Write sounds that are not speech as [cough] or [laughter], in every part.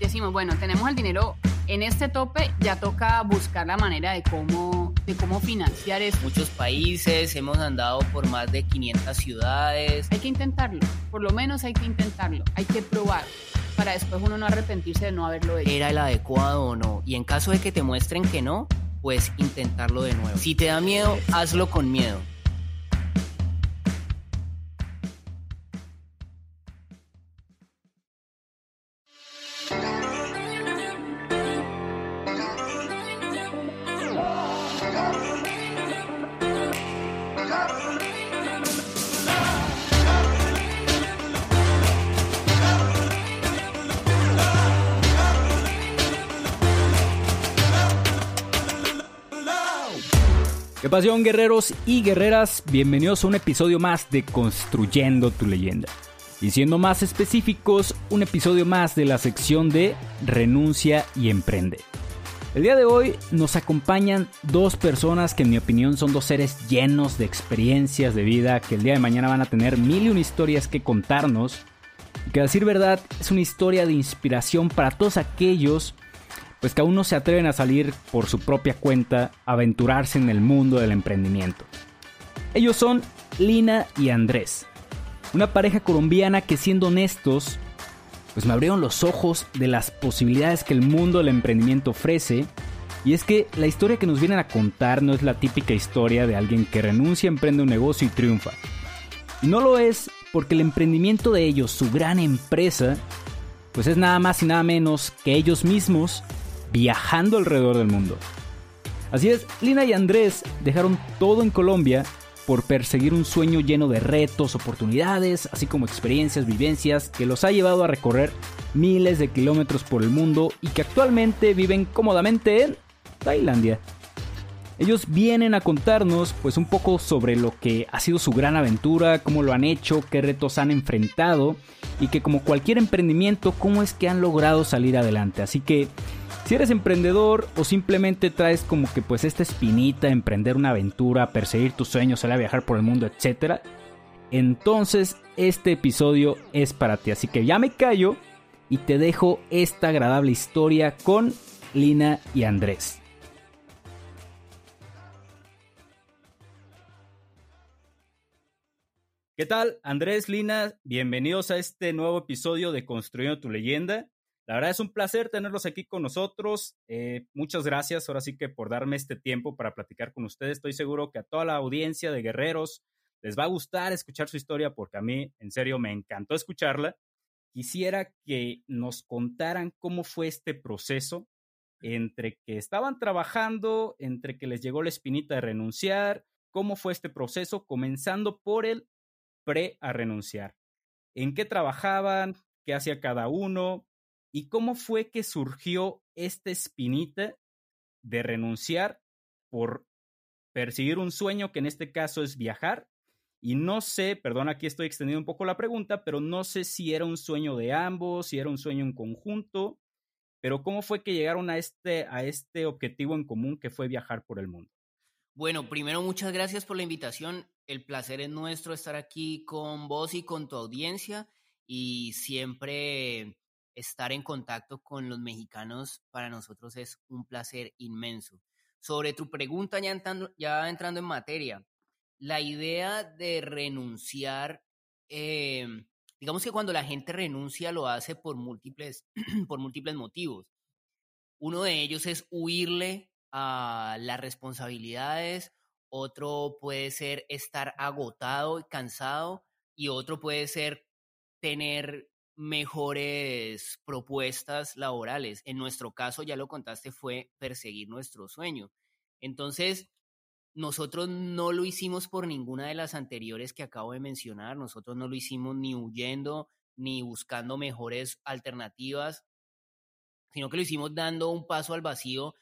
decimos, bueno, tenemos el dinero en este tope, ya toca buscar la manera de cómo, de cómo financiar eso. Muchos países, hemos andado por más de 500 ciudades. Hay que intentarlo, por lo menos hay que intentarlo, hay que probar para después uno no arrepentirse de no haberlo hecho. ¿Era el adecuado o no? Y en caso de que te muestren que no, pues intentarlo de nuevo. Si te da miedo, hazlo con miedo. Guerreros y guerreras? Bienvenidos a un episodio más de Construyendo tu leyenda. Y siendo más específicos, un episodio más de la sección de Renuncia y Emprende. El día de hoy nos acompañan dos personas que en mi opinión son dos seres llenos de experiencias de vida, que el día de mañana van a tener mil y una historias que contarnos. Y que a decir verdad es una historia de inspiración para todos aquellos pues que aún no se atreven a salir por su propia cuenta, a aventurarse en el mundo del emprendimiento. Ellos son Lina y Andrés, una pareja colombiana que siendo honestos, pues me abrieron los ojos de las posibilidades que el mundo del emprendimiento ofrece. Y es que la historia que nos vienen a contar no es la típica historia de alguien que renuncia, emprende un negocio y triunfa. No lo es porque el emprendimiento de ellos, su gran empresa, pues es nada más y nada menos que ellos mismos viajando alrededor del mundo. Así es, Lina y Andrés dejaron todo en Colombia por perseguir un sueño lleno de retos, oportunidades, así como experiencias, vivencias que los ha llevado a recorrer miles de kilómetros por el mundo y que actualmente viven cómodamente en Tailandia. Ellos vienen a contarnos pues un poco sobre lo que ha sido su gran aventura, cómo lo han hecho, qué retos han enfrentado y que como cualquier emprendimiento, cómo es que han logrado salir adelante. Así que si eres emprendedor o simplemente traes como que pues esta espinita, emprender una aventura, perseguir tus sueños, salir a viajar por el mundo, etc. Entonces este episodio es para ti. Así que ya me callo y te dejo esta agradable historia con Lina y Andrés. ¿Qué tal? Andrés, Lina, bienvenidos a este nuevo episodio de Construyendo tu leyenda. La verdad es un placer tenerlos aquí con nosotros. Eh, muchas gracias ahora sí que por darme este tiempo para platicar con ustedes. Estoy seguro que a toda la audiencia de guerreros les va a gustar escuchar su historia porque a mí, en serio, me encantó escucharla. Quisiera que nos contaran cómo fue este proceso entre que estaban trabajando, entre que les llegó la espinita de renunciar, cómo fue este proceso, comenzando por el pre a renunciar. ¿En qué trabajaban? ¿Qué hacía cada uno? ¿Y cómo fue que surgió esta espinita de renunciar por perseguir un sueño que en este caso es viajar? Y no sé, perdón, aquí estoy extendiendo un poco la pregunta, pero no sé si era un sueño de ambos, si era un sueño en conjunto, pero ¿cómo fue que llegaron a este, a este objetivo en común que fue viajar por el mundo? Bueno, primero muchas gracias por la invitación. El placer es nuestro estar aquí con vos y con tu audiencia y siempre estar en contacto con los mexicanos para nosotros es un placer inmenso. Sobre tu pregunta, ya entrando, ya entrando en materia, la idea de renunciar, em, digamos que cuando la gente renuncia lo hace por múltiples, [clears throat] por múltiples motivos. Uno de ellos es huirle a las responsabilidades, otro puede ser estar agotado y cansado, y otro puede ser tener mejores propuestas laborales. En nuestro caso, ya lo contaste, fue perseguir nuestro sueño. Entonces, nosotros no lo hicimos por ninguna de las anteriores que acabo de mencionar, nosotros no lo hicimos ni huyendo ni buscando mejores alternativas, sino que lo hicimos dando un paso al vacío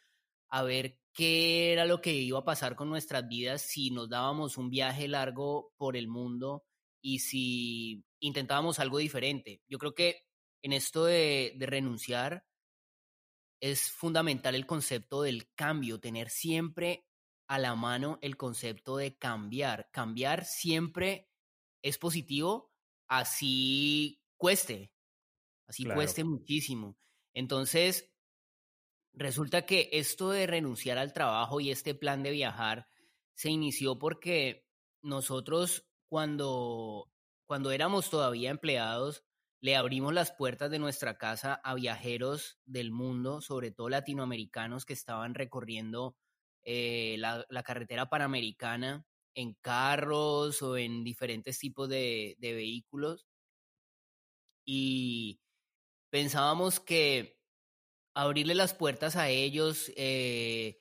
a ver qué era lo que iba a pasar con nuestras vidas si nos dábamos un viaje largo por el mundo y si intentábamos algo diferente. Yo creo que en esto de, renunciar es fundamental el concepto del cambio, tener siempre a la mano el concepto de cambiar. Cambiar siempre es positivo, así cueste, así cueste muchísimo. Entonces, resulta que esto de renunciar al trabajo y este plan de viajar se inició porque nosotros cuando, cuando éramos todavía empleados, le abrimos las puertas de nuestra casa a viajeros del mundo, sobre todo latinoamericanos que estaban recorriendo eh, la, carretera panamericana en carros o en diferentes tipos de, vehículos. Y pensábamos que abrirle las puertas a ellos, eh,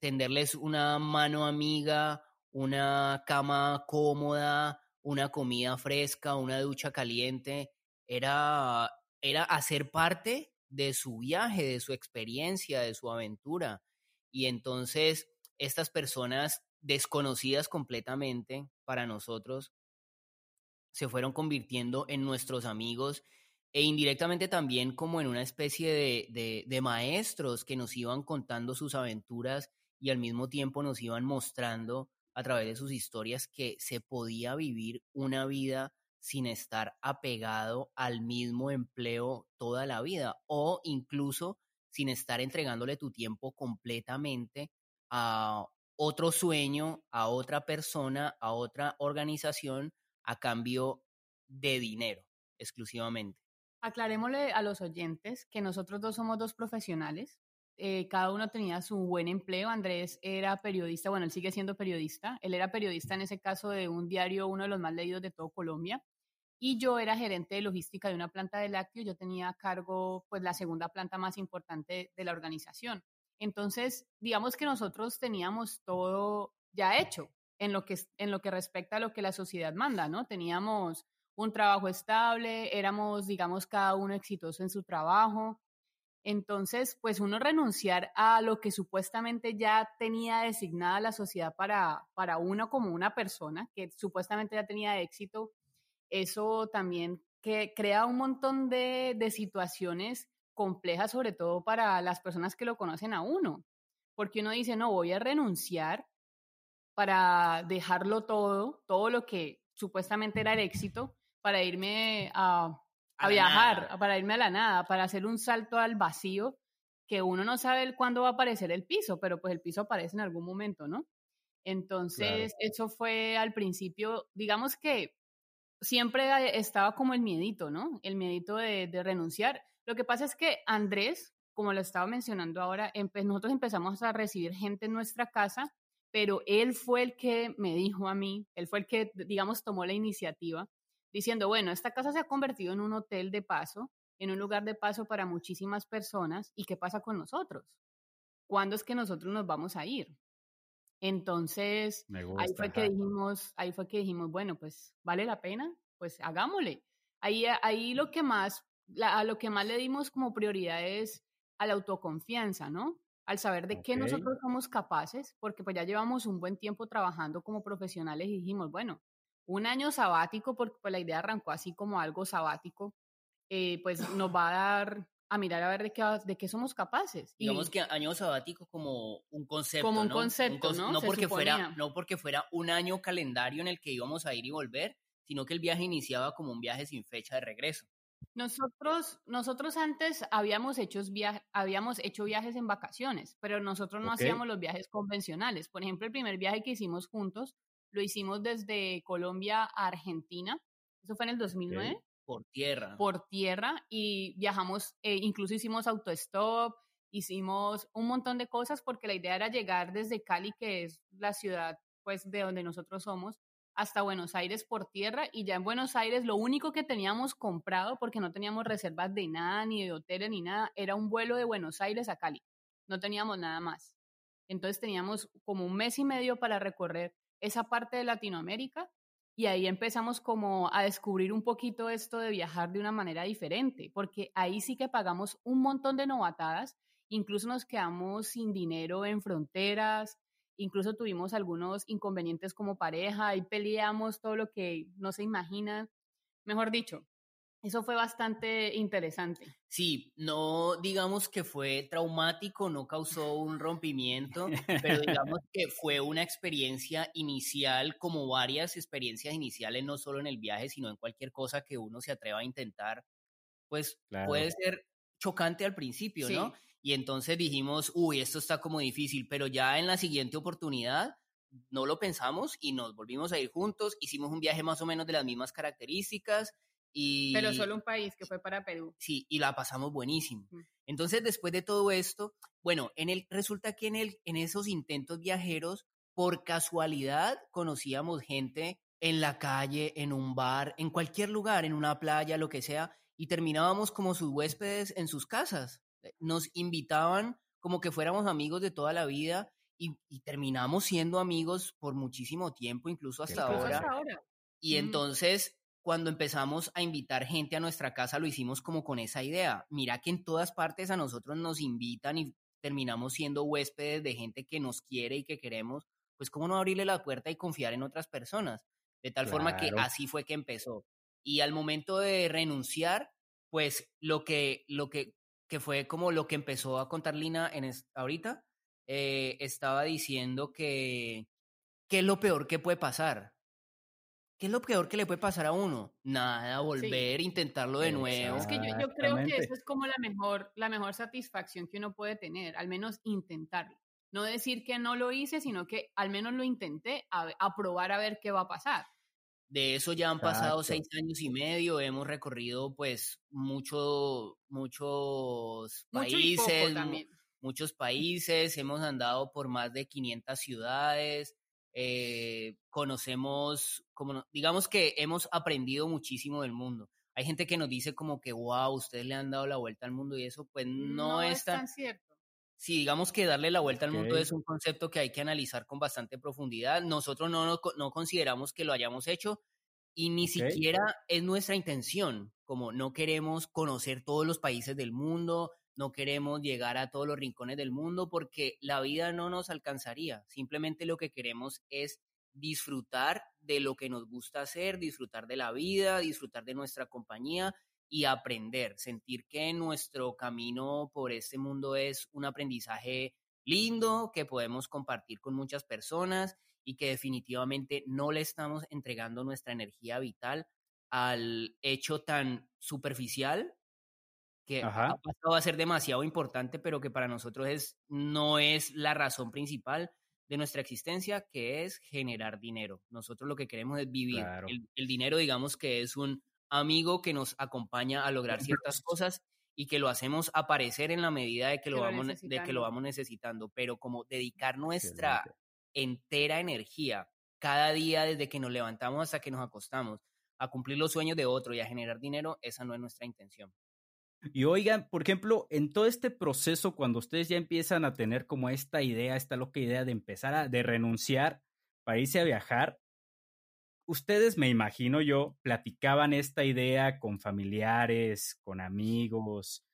tenderles una mano amiga, una cama cómoda, una comida fresca, una ducha caliente, era, era hacer parte de su viaje, de su experiencia, de su aventura. Y entonces estas personas desconocidas completamente para nosotros se fueron convirtiendo en nuestros amigos e indirectamente también como en una especie de, de, maestros que nos iban contando sus aventuras y al mismo tiempo nos iban mostrando a través de sus historias que se podía vivir una vida sin estar apegado al mismo empleo toda la vida o incluso sin estar entregándole tu tiempo completamente a otro sueño, a otra persona, a otra organización a cambio de dinero exclusivamente. Aclarémosle a los oyentes que nosotros dos somos dos profesionales. Eh, cada uno tenía su buen empleo. Andrés era periodista, bueno, él sigue siendo periodista. Él era periodista en ese caso de un diario, uno de los más leídos de todo Colombia. Y yo era gerente de logística de una planta de lácteos. Yo tenía a cargo, pues, la segunda planta más importante de la organización. Entonces, digamos que nosotros teníamos todo ya hecho en lo que, en lo que respecta a lo que la sociedad manda, ¿no? Teníamos un trabajo estable, éramos, digamos, cada uno exitoso en su trabajo. Entonces, pues uno renunciar a lo que supuestamente ya tenía designada la sociedad para, para uno como una persona, que supuestamente ya tenía éxito, eso también que crea un montón de, de situaciones complejas, sobre todo para las personas que lo conocen a uno, porque uno dice, no, voy a renunciar para dejarlo todo, todo lo que supuestamente era el éxito, para irme a, viajar, para irme a la nada, para hacer un salto al vacío, que uno no sabe cuándo va a aparecer el piso, pero pues el piso aparece en algún momento, ¿no? Entonces, eso fue al principio, digamos que siempre estaba como el miedito, ¿no? El miedito de, renunciar. Lo que pasa es que Andrés, como lo estaba mencionando ahora, nosotros empezamos a recibir gente en nuestra casa, pero él fue el que me dijo a mí, él fue el que, digamos, tomó la iniciativa diciendo, bueno, esta casa se ha convertido en un hotel de paso, en un lugar de paso para muchísimas personas, ¿y qué pasa con nosotros? ¿Cuándo es que nosotros nos vamos a ir? Entonces, ahí fue que dijimos, ahí fue que dijimos, bueno, pues vale la pena, pues hagámosle. Ahí, ahí lo que más, a lo que más le dimos como prioridad es a la autoconfianza, ¿no? Al saber de qué nosotros somos capaces, porque pues ya llevamos un buen tiempo trabajando como profesionales y dijimos, bueno, un año sabático, porque pues, la idea arrancó así como algo sabático, eh, pues nos [sighs] va a dar a mirar a ver de qué, de qué somos capaces. Digamos que año sabático como un concepto, Como un concepto, ¿no? No porque, fuera, no porque fuera un año calendario en el que íbamos a ir y volver, sino que el viaje iniciaba como un viaje sin fecha de regreso. Nosotros, nosotros antes habíamos hecho, habíamos hecho viajes en vacaciones, pero nosotros no hacíamos los viajes convencionales. Por ejemplo, el primer viaje que hicimos juntos lo hicimos desde Colombia a Argentina. Eso fue en el 2009. Por tierra. Por tierra y viajamos, eh, incluso hicimos autostop, hicimos un montón de cosas porque la idea era llegar desde Cali, que es la ciudad pues de donde nosotros somos, hasta Buenos Aires por tierra y ya en Buenos Aires lo único que teníamos comprado porque no teníamos reservas de nada, ni de hoteles, ni nada, era un vuelo de Buenos Aires a Cali. No teníamos nada más. Entonces teníamos como un mes y medio para recorrer esa parte de Latinoamérica y ahí empezamos como a descubrir un poquito esto de viajar de una manera diferente, porque ahí sí que pagamos un montón de novatadas, incluso nos quedamos sin dinero en fronteras, incluso tuvimos algunos inconvenientes como pareja y peleamos todo lo que no se imaginan. Mejor dicho, eso fue bastante interesante. Sí, no digamos que fue traumático, no causó un rompimiento, pero digamos [laughs] que fue una experiencia inicial, como varias experiencias iniciales, no solo en el viaje, sino en cualquier cosa que uno se atreva a intentar, pues puede ser chocante al principio, ¿no? Y entonces dijimos, uy, esto está como difícil, pero ya en la siguiente oportunidad no lo pensamos y nos volvimos a ir juntos, hicimos un viaje más o menos de las mismas características y... Pero solo un país, que fue para Perú. Sí, y la pasamos buenísimo. Entonces, después de todo esto, bueno, en el, resulta que en, el, en esos intentos viajeros, por casualidad, conocíamos gente en la calle, en un bar, en cualquier lugar, en una playa, lo que sea, y terminábamos como sus huéspedes en sus casas. Eh, nos invitaban como que fuéramos amigos de toda la vida y, terminamos siendo amigos por muchísimo tiempo, incluso hasta ahora. Y entonces, cuando empezamos a invitar gente a nuestra casa, lo hicimos como con esa idea. Mira que en todas partes a nosotros nos invitan y terminamos siendo huéspedes de gente que nos quiere y que queremos, pues cómo no abrirle la puerta y confiar en otras personas. De tal forma que así fue que empezó. Y al momento de renunciar, pues lo que, lo que que fue como lo que empezó a contar Lina en ahorita, eh, estaba diciendo que qué es lo peor que puede pasar. ¿Qué es lo peor que le puede pasar a uno? Nada, volver, intentarlo de nuevo. Es que yo, creo que eso es como la mejor, la mejor satisfacción que uno puede tener, al menos intentarlo. No decir que no lo hice, sino que al menos lo intenté a probar a ver qué va a pasar. De eso ya han pasado seis años y medio, hemos recorrido pues mucho, muchos países, muchos países, hemos andado por más de 500 ciudades, eh, conocemos, como, digamos que hemos aprendido muchísimo del mundo. Hay gente que nos dice como que, wow, ustedes le han dado la vuelta al mundo y eso pues no, es tan cierto sí, digamos que darle la vuelta al mundo es un concepto que hay que analizar con bastante profundidad. Nosotros no, no, consideramos que lo hayamos hecho y ni siquiera es nuestra intención, como no queremos conocer todos los países del mundo, no queremos llegar a todos los rincones del mundo porque la vida no nos alcanzaría. Simplemente lo que queremos es disfrutar de lo que nos gusta hacer, disfrutar de la vida, disfrutar de nuestra compañía y aprender, sentir que nuestro camino por este mundo es un aprendizaje lindo que podemos compartir con muchas personas y que definitivamente no le estamos entregando nuestra energía vital al hecho tan superficial que ha pasado a ser demasiado importante, pero que para nosotros es, no es la razón principal de nuestra existencia, que es generar dinero. Nosotros lo que queremos es vivir. el, dinero, digamos que es un amigo que nos acompaña a lograr ciertas cosas y que lo hacemos aparecer en la medida de que lo, vamos, de que lo vamos necesitando, pero como dedicar nuestra entera energía cada día desde que nos levantamos hasta que nos acostamos a cumplir los sueños de otro y a generar dinero, esa no es nuestra intención. Y oigan, por ejemplo, en todo este proceso, cuando ustedes ya empiezan a tener como esta idea, esta loca idea de empezar a de renunciar para irse a viajar, ustedes, me imagino yo, platicaban esta idea con familiares, con amigos,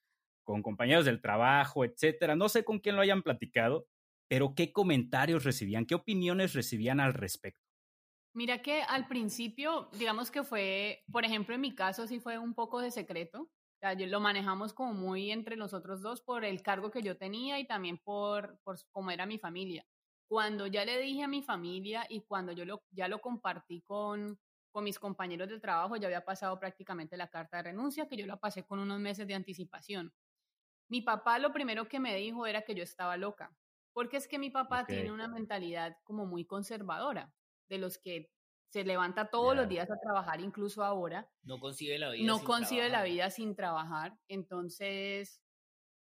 con compañeros del trabajo, etcétera. No sé con quién lo hayan platicado, pero ¿qué comentarios recibían? ¿Qué opiniones recibían al respecto? Mira que al principio, digamos que fue, por ejemplo, en mi caso sí fue un poco de secreto. O sea, lo manejamos como muy entre los otros dos por el cargo que yo tenía y también por, por cómo era mi familia. Cuando ya le dije a mi familia y cuando yo lo, ya lo compartí con, con mis compañeros de trabajo, ya había pasado prácticamente la carta de renuncia, que yo la pasé con unos meses de anticipación. Mi papá lo primero que me dijo era que yo estaba loca, porque es que mi papá tiene una mentalidad como muy conservadora, de los que se levanta todos los días a trabajar, incluso ahora. No concibe la vida. No concibe la vida sin trabajar. Entonces,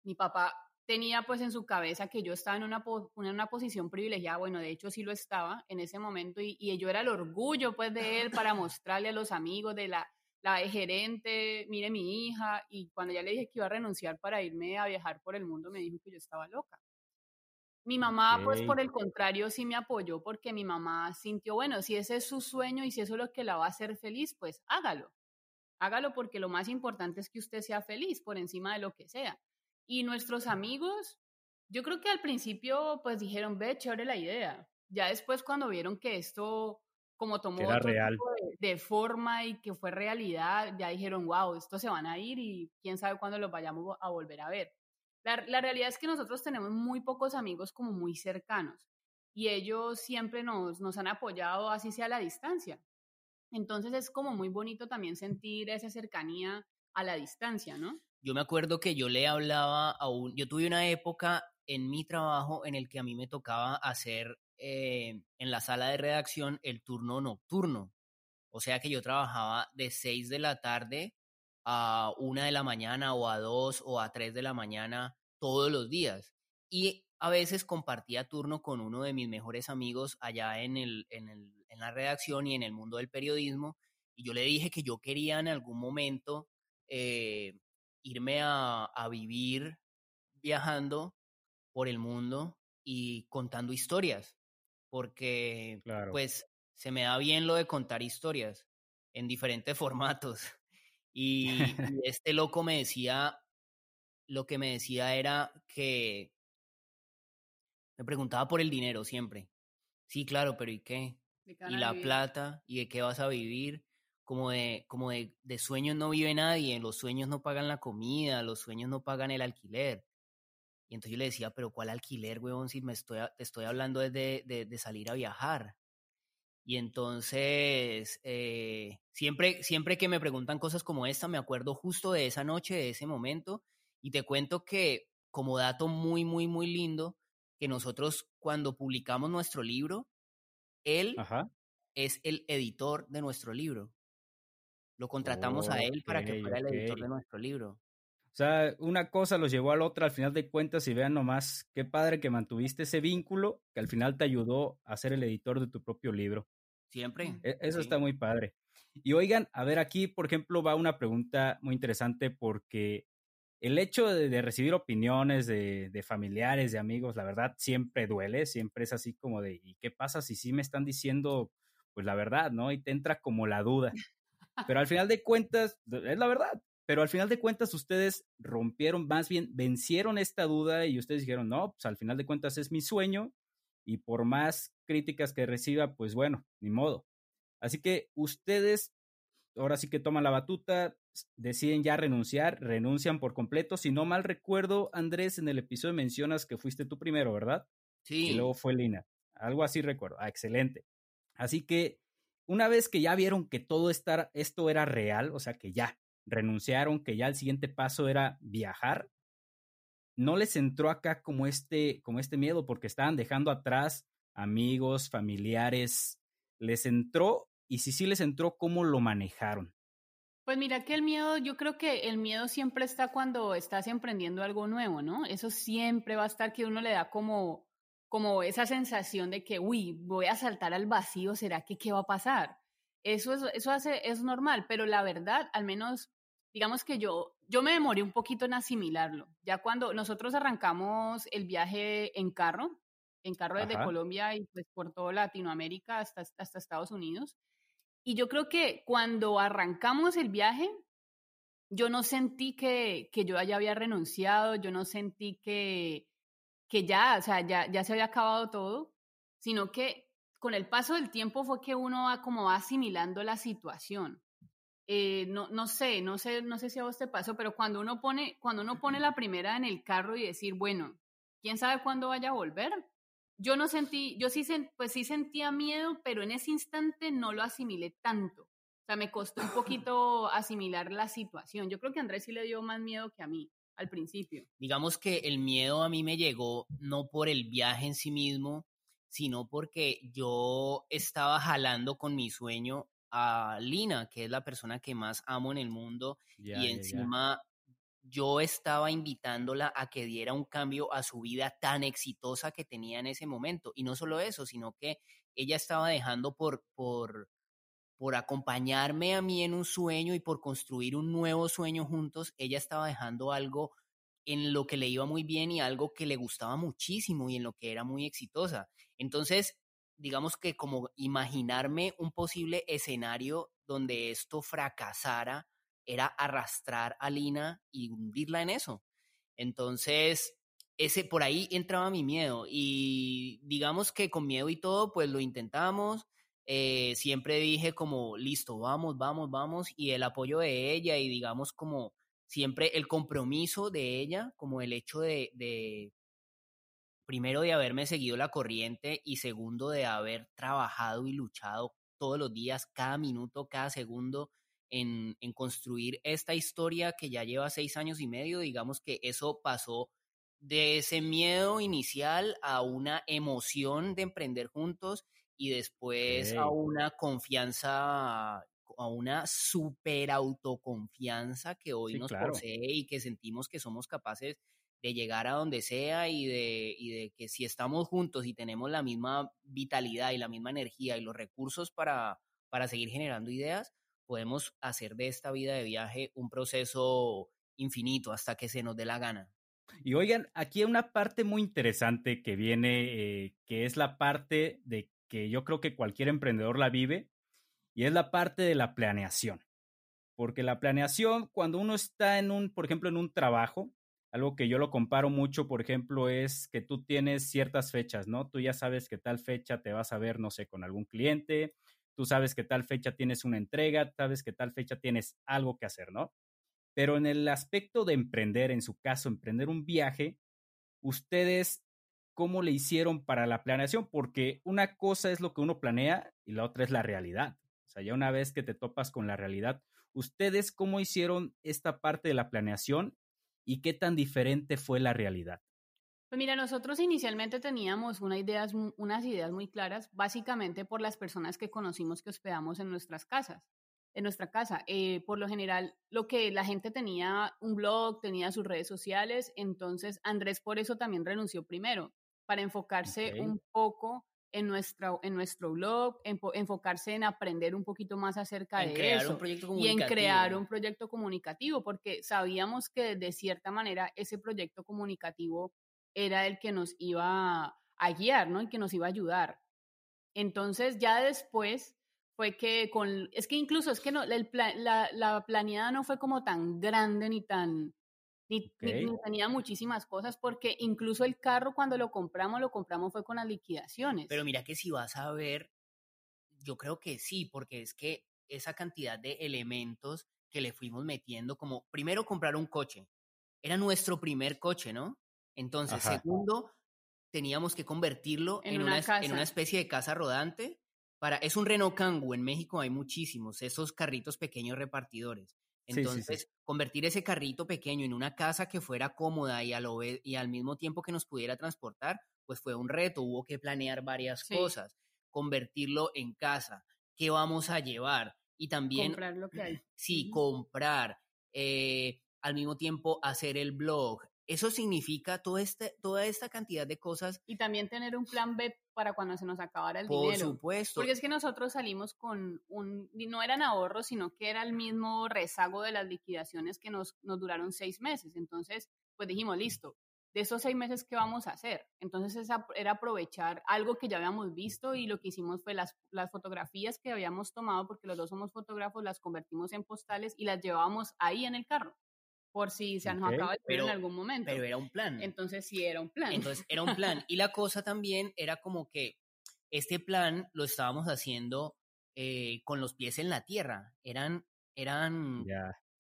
mi papá tenía pues en su cabeza que yo estaba en una, en una posición privilegiada, bueno, de hecho sí lo estaba en ese momento y, y yo era el orgullo pues de él para [laughs] mostrarle a los amigos de la, la gerente, mire mi hija, y cuando ya le dije que iba a renunciar para irme a viajar por el mundo, me dijo que yo estaba loca. Mi mamá, pues por el contrario, sí me apoyó porque mi mamá sintió, bueno, si ese es su sueño y si eso es lo que la va a hacer feliz, pues hágalo. Hágalo porque lo más importante es que usted sea feliz por encima de lo que sea. Y nuestros amigos, yo creo que al principio pues dijeron, ve, chévere la idea. Ya después cuando vieron que esto como tomó otro Tipo de, forma y que fue realidad, ya dijeron, wow, estos se van a ir y quién sabe cuándo los vayamos a volver a ver. La, realidad es que nosotros tenemos muy pocos amigos como muy cercanos y ellos siempre nos, nos han apoyado así sea a la distancia. Entonces es como muy bonito también sentir esa cercanía a la distancia, ¿no? yo me acuerdo que yo le hablaba a un, yo tuve una época en mi trabajo en el que a mí me tocaba hacer eh, en la sala de redacción el turno nocturno. O sea que yo trabajaba de 6 de la tarde a 1 de la mañana o a 2 o a 3 de la mañana todos los días. Y a veces compartía turno con uno de mis mejores amigos allá en, el, en, el, en la redacción y en el mundo del periodismo. Y yo le dije que yo quería en algún momento eh, irme a, a vivir viajando por el mundo y contando historias, porque pues se me da bien lo de contar historias en diferentes formatos. Y, [laughs] y, este loco me decía, lo que me decía era que me preguntaba por el dinero siempre. Sí, claro, pero ¿y qué? ¿Y la plata? ¿Y de qué vas a vivir? Como de, como de, de sueños no vive nadie, los sueños no pagan la comida, los sueños no pagan el alquiler. Y entonces yo le decía, pero ¿cuál alquiler, huevón? Si me estoy, te estoy hablando de, de, de salir a viajar. Y entonces, eh, siempre, siempre que me preguntan cosas como esta, me acuerdo justo de esa noche, de ese momento, y te cuento que como dato muy, muy, muy lindo, que nosotros cuando publicamos nuestro libro, él es el editor de nuestro libro. Lo contratamos a él para que fuera el editor de nuestro libro. O sea, una cosa los llevó a la otra al final de cuentas y vean nomás qué padre que mantuviste ese vínculo que al final te ayudó a ser el editor de tu propio libro. Siempre. E, eso está muy padre. Y oigan, a ver, aquí, por ejemplo, va una pregunta muy interesante porque el hecho de, recibir opiniones de, de, familiares, de amigos, la verdad siempre duele, siempre es así como de, ¿y qué pasa si sí me están diciendo, pues la verdad, ¿no? Y te entra como la duda. Pero al final de cuentas, es la verdad, pero al final de cuentas ustedes rompieron, más bien vencieron esta duda y ustedes dijeron, no, pues al final de cuentas es mi sueño y por más críticas que reciba, pues bueno, ni modo. Así que ustedes ahora sí que toman la batuta, deciden ya renunciar, renuncian por completo. Si no mal recuerdo, Andrés, en el episodio mencionas que fuiste tú primero, ¿verdad? Sí. Y luego fue Lina. Algo así recuerdo. Ah, excelente. Así que una vez que ya vieron que todo esto era real, o sea, que ya renunciaron, que ya el siguiente paso era viajar, no les entró acá como este, como este miedo porque estaban dejando atrás amigos, familiares, les entró y si sí les entró, ¿cómo lo manejaron? Pues mira que el miedo, yo creo que el miedo siempre está cuando estás emprendiendo algo nuevo, ¿no? Eso siempre va a estar que uno le da como, como esa sensación de que, uy, voy a saltar al vacío, ¿será que qué va a pasar? Eso es, eso hace, es normal, pero la verdad, al menos, digamos que yo, yo me demoré un poquito en asimilarlo. Ya cuando nosotros arrancamos el viaje en carro, en carro desde Colombia y pues por toda Latinoamérica hasta, hasta Estados Unidos, y yo creo que cuando arrancamos el viaje, yo no sentí que, que yo ya había renunciado, yo no sentí que, que ya, o sea, ya, ya se había acabado todo, sino que con el paso del tiempo fue que uno va como asimilando la situación. Eh, no, no sé, no sé, no sé si a vos te pasó, pero cuando uno pone, cuando uno pone la primera en el carro y decir, bueno, quién sabe cuándo vaya a volver, yo no sentí, yo sí, pues sí sentía miedo, pero en ese instante no lo asimilé tanto. O sea, me costó un poquito asimilar la situación. Yo creo que a Andrés sí le dio más miedo que a mí al principio. Digamos que el miedo a mí me llegó no por el viaje en sí mismo, sino porque yo estaba jalando con mi sueño a Lina, que es la persona que más amo en el mundo, y encima yo estaba invitándola a que diera un cambio a su vida tan exitosa que tenía en ese momento. Y no solo eso, sino que ella estaba dejando por, por, por acompañarme a mí en un sueño y por construir un nuevo sueño juntos, ella estaba dejando algo en lo que le iba muy bien y algo que le gustaba muchísimo y en lo que era muy exitosa. Entonces, digamos que como imaginarme un posible escenario donde esto fracasara, era arrastrar a Lina y hundirla en eso. Entonces, ese por ahí entraba mi miedo y digamos que con miedo y todo, pues lo intentamos. Eh, siempre dije como, listo, vamos, vamos, vamos, y el apoyo de ella y digamos como siempre el compromiso de ella, como el hecho de, de primero de haberme seguido la corriente y segundo de haber trabajado y luchado todos los días, cada minuto, cada segundo en, en construir esta historia que ya lleva seis años y medio, digamos que eso pasó de ese miedo inicial a una emoción de emprender juntos y después a una confianza, a una super autoconfianza que hoy nos posee y que sentimos que somos capaces de llegar a donde sea y de, y de que si estamos juntos y tenemos la misma vitalidad y la misma energía y los recursos para, para seguir generando ideas, podemos hacer de esta vida de viaje un proceso infinito hasta que se nos dé la gana. Y oigan, aquí hay una parte muy interesante que viene, eh, que es la parte de que yo creo que cualquier emprendedor la vive, y es la parte de la planeación. Porque la planeación, cuando uno está en un, por ejemplo, en un trabajo, algo que yo lo comparo mucho, por ejemplo, es que tú tienes ciertas fechas, ¿no? Tú ya sabes que tal fecha te vas a ver, no sé, con algún cliente, tú sabes que tal fecha tienes una entrega, sabes que tal fecha tienes algo que hacer, ¿no? Pero en el aspecto de emprender, en su caso, emprender un viaje, ustedes, ¿cómo le hicieron para la planeación? Porque una cosa es lo que uno planea y la otra es la realidad. O sea, ya una vez que te topas con la realidad, ¿ustedes cómo hicieron esta parte de la planeación y qué tan diferente fue la realidad? Pues mira, nosotros inicialmente teníamos una ideas, unas ideas muy claras, básicamente por las personas que conocimos que hospedamos en nuestras casas en nuestra casa. Eh, por lo general, lo que la gente tenía un blog, tenía sus redes sociales, entonces Andrés por eso también renunció primero, para enfocarse un poco en, nuestra, en nuestro blog, enfocarse en aprender un poquito más acerca de eso y en crear un proyecto comunicativo, porque sabíamos que de cierta manera ese proyecto comunicativo era el que nos iba a guiar, ¿no? Y que nos iba a ayudar. Entonces, ya después fue que con, es que incluso es que no, el la, la, planeada no fue como tan grande ni tan, ni, tenía muchísimas cosas, porque incluso el carro cuando lo compramos, lo compramos fue con las liquidaciones. Pero mira que si vas a ver, yo creo que sí, porque es que esa cantidad de elementos que le fuimos metiendo, como primero comprar un coche, era nuestro primer coche, ¿no? Entonces, segundo, teníamos que convertirlo en, una, en una especie de casa rodante para, es un Renault Kangoo, en México hay muchísimos, esos carritos pequeños repartidores. Entonces, convertir ese carrito pequeño en una casa que fuera cómoda y, y al mismo tiempo que nos pudiera transportar, pues fue un reto, hubo que planear varias cosas, convertirlo en casa, qué vamos a llevar y también... Comprar lo que hay. [clears throat] Sí, comprar, eh, al mismo tiempo hacer el blog, eso significa toda, este, toda esta cantidad de cosas. Y también tener un plan B para cuando se nos acabara el dinero. Por supuesto. Porque es que nosotros salimos con un, no eran ahorros, sino que era el mismo rezago de las liquidaciones que nos, nos duraron seis meses. Entonces, pues dijimos, listo, de esos seis meses, ¿qué vamos a hacer? Entonces, era aprovechar algo que ya habíamos visto y lo que hicimos fue las, las fotografías que habíamos tomado, porque los dos somos fotógrafos, las convertimos en postales y las llevábamos ahí en el carro por si se nos acaba el en algún momento. Pero era un plan. Entonces sí era un plan. Entonces era un plan. [laughs] y la cosa también era como que este plan lo estábamos haciendo eh, con los pies en la tierra. Eran, eran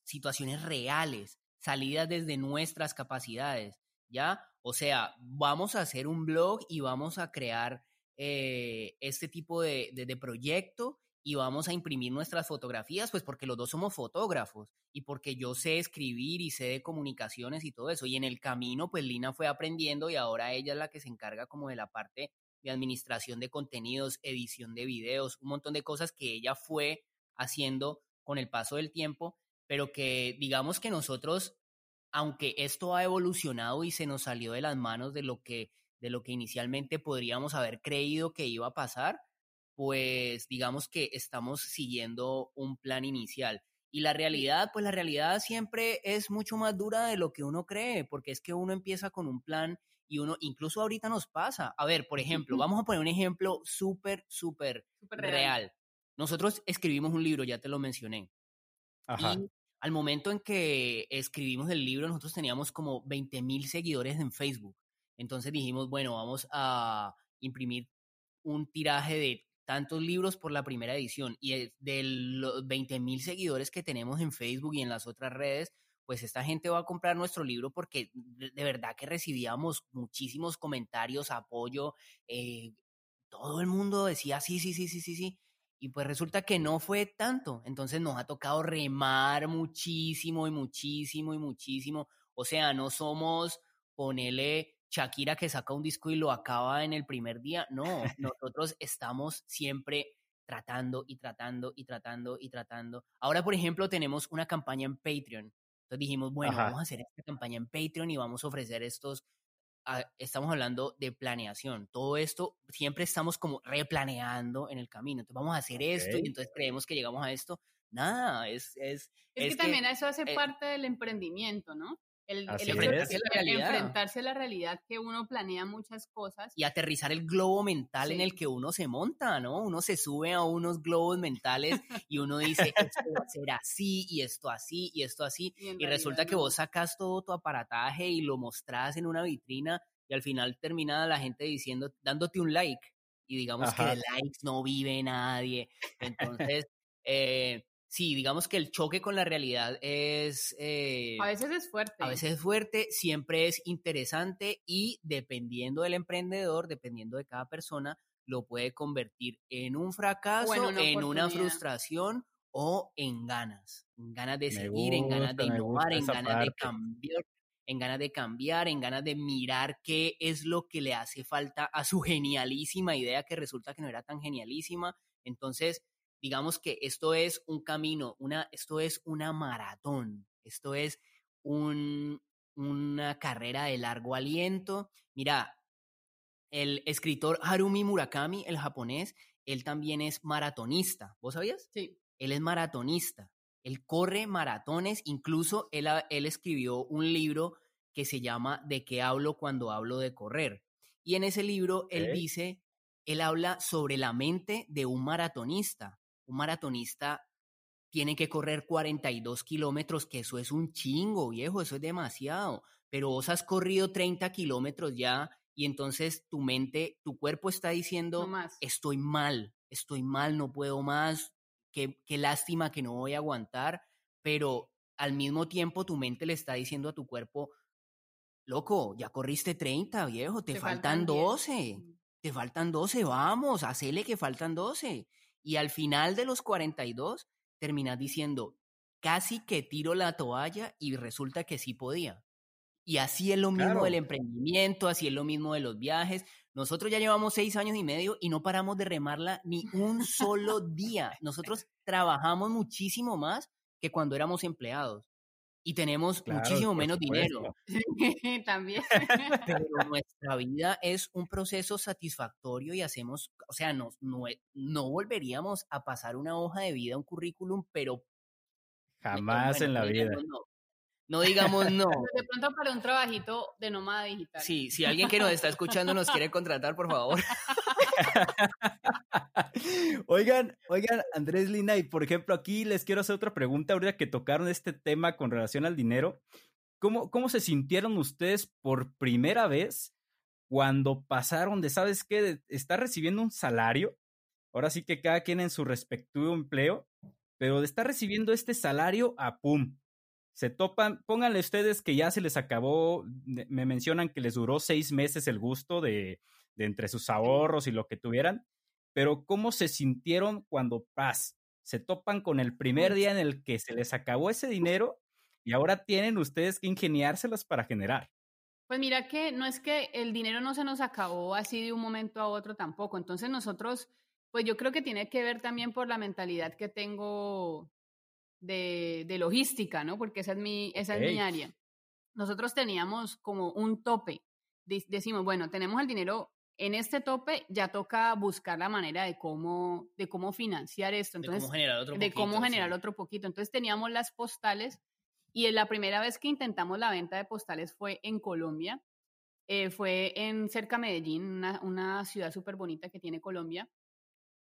situaciones reales, salidas desde nuestras capacidades, ¿ya? O sea, vamos a hacer un blog y vamos a crear eh, este tipo de, de proyecto y vamos a imprimir nuestras fotografías, pues porque los dos somos fotógrafos y porque yo sé escribir y sé de comunicaciones y todo eso. Y en el camino, pues Lina fue aprendiendo y ahora ella es la que se encarga como de la parte de administración de contenidos, edición de videos, un montón de cosas que ella fue haciendo con el paso del tiempo, pero que digamos que nosotros, aunque esto ha evolucionado y se nos salió de las manos de lo que de lo que inicialmente podríamos haber creído que iba a pasar, pues digamos que estamos siguiendo un plan inicial. Y la realidad, pues la realidad siempre es mucho más dura de lo que uno cree, porque es que uno empieza con un plan y uno, incluso ahorita nos pasa. A ver, por ejemplo, [laughs] vamos a poner un ejemplo súper, súper real. Nosotros escribimos un libro, ya te lo mencioné. Y al momento en que escribimos el libro, nosotros teníamos como 20 mil seguidores en Facebook. Entonces dijimos, bueno, vamos a imprimir un tiraje de tantos libros por la primera edición y de los 20 mil seguidores que tenemos en Facebook y en las otras redes, pues esta gente va a comprar nuestro libro porque de verdad que recibíamos muchísimos comentarios, apoyo, eh, todo el mundo decía sí, sí, sí, sí, sí, sí. Y pues resulta que no fue tanto. Entonces nos ha tocado remar muchísimo y muchísimo y muchísimo. O sea, no somos, ponele Shakira que saca un disco y lo acaba en el primer día. No, [laughs] nosotros estamos siempre tratando y tratando y tratando y tratando. Ahora, por ejemplo, tenemos una campaña en Patreon. Entonces dijimos, bueno, vamos a hacer esta campaña en Patreon y vamos a ofrecer estos estamos hablando de planeación. Todo esto siempre estamos como replaneando en el camino. Entonces vamos a hacer esto y entonces creemos que llegamos a esto. Nada, es... Es, es, que, también eso hace eh parte del emprendimiento, ¿no? El, enfrentarse, a la enfrentarse a la realidad que uno planea muchas cosas. Y aterrizar el globo mental en el que uno se monta, ¿no? Uno se sube a unos globos mentales [laughs] y uno dice, esto va a ser así, y esto así, y esto así. Y, resulta que vos sacas todo tu aparataje y lo mostrás en una vitrina y al final termina la gente diciendo, dándote un like. Y digamos que de likes no vive nadie. Entonces, eh, sí, digamos que el choque con la realidad es... Eh, a veces es fuerte. A veces es fuerte, siempre es interesante y dependiendo del emprendedor, dependiendo de cada persona, lo puede convertir en un fracaso, en una, frustración o en ganas, en ganas de seguir, en ganas de innovar, en ganas de cambiar, en ganas de cambiar, en ganas de mirar qué es lo que le hace falta a su genialísima idea que resulta que no era tan genialísima. Entonces, digamos que esto es un camino, una, esto es una maratón, esto es un, una carrera de largo aliento. Mira, el escritor Harumi Murakami, el japonés, él también es maratonista. ¿Vos sabías? Sí. Él es maratonista. Él corre maratones, incluso él, él escribió un libro que se llama ¿De qué hablo cuando hablo de correr? Y en ese libro él dice, él habla sobre la mente de un maratonista un maratonista tiene que correr 42 kilómetros, que eso es un chingo, viejo, eso es demasiado. Pero vos has corrido 30 kilómetros ya y entonces tu mente, tu cuerpo está diciendo, estoy mal, estoy mal, no puedo más, qué, qué lástima que no voy a aguantar, pero al mismo tiempo tu mente le está diciendo a tu cuerpo, loco, ya corriste 30, viejo, te, faltan, 12, mm. te faltan 12, vamos, hacele que faltan 12. Y al final de los 42 terminas diciendo, casi que tiro la toalla y resulta que sí podía. Y así es lo mismo del emprendimiento, así es lo mismo de los viajes. Nosotros ya llevamos seis años y medio y no paramos de remarla ni un solo día. Nosotros trabajamos muchísimo más que cuando éramos empleados y tenemos muchísimo menos dinero. [laughs] También. [laughs] Pero nuestra vida es un proceso satisfactorio y hacemos, o sea, no, no, volveríamos a pasar una hoja de vida, un currículum, pero... Jamás en la vida. No digamos [laughs] no. De pronto para un trabajito de nómada digital. Sí, si alguien que nos está escuchando nos quiere contratar, por favor. [laughs] oigan, oigan, Andrés Lina, y por ejemplo, aquí les quiero hacer otra pregunta, ahorita que tocaron este tema con relación al dinero. ¿Cómo, cómo se sintieron ustedes por primera vez cuando pasaron de, ¿sabes qué? estar recibiendo un salario, ahora sí que cada quien en su respectivo empleo, pero de estar recibiendo este salario a pum, se topan, pónganle ustedes que ya se les acabó, me mencionan que les duró seis meses el gusto de, entre sus ahorros y lo que tuvieran, pero ¿cómo se sintieron cuando paz? Se topan con el primer día en el que se les acabó ese dinero y ahora tienen ustedes que ingeniárselas para generar. Pues mira que no es que el dinero no se nos acabó así de un momento a otro tampoco. Entonces nosotros, pues yo creo que tiene que ver también por la mentalidad que tengo de, logística, ¿no? Porque esa es mi, esa es mi área. Nosotros teníamos como un tope. Decimos, bueno, tenemos el dinero en este tope, ya toca buscar la manera de cómo, de cómo financiar esto. Entonces, de cómo generar otro de Cómo generar otro poquito. Entonces teníamos las postales y la primera vez que intentamos la venta de postales fue en Colombia. Eh, fue en cerca de Medellín, una, una ciudad súper bonita que tiene Colombia.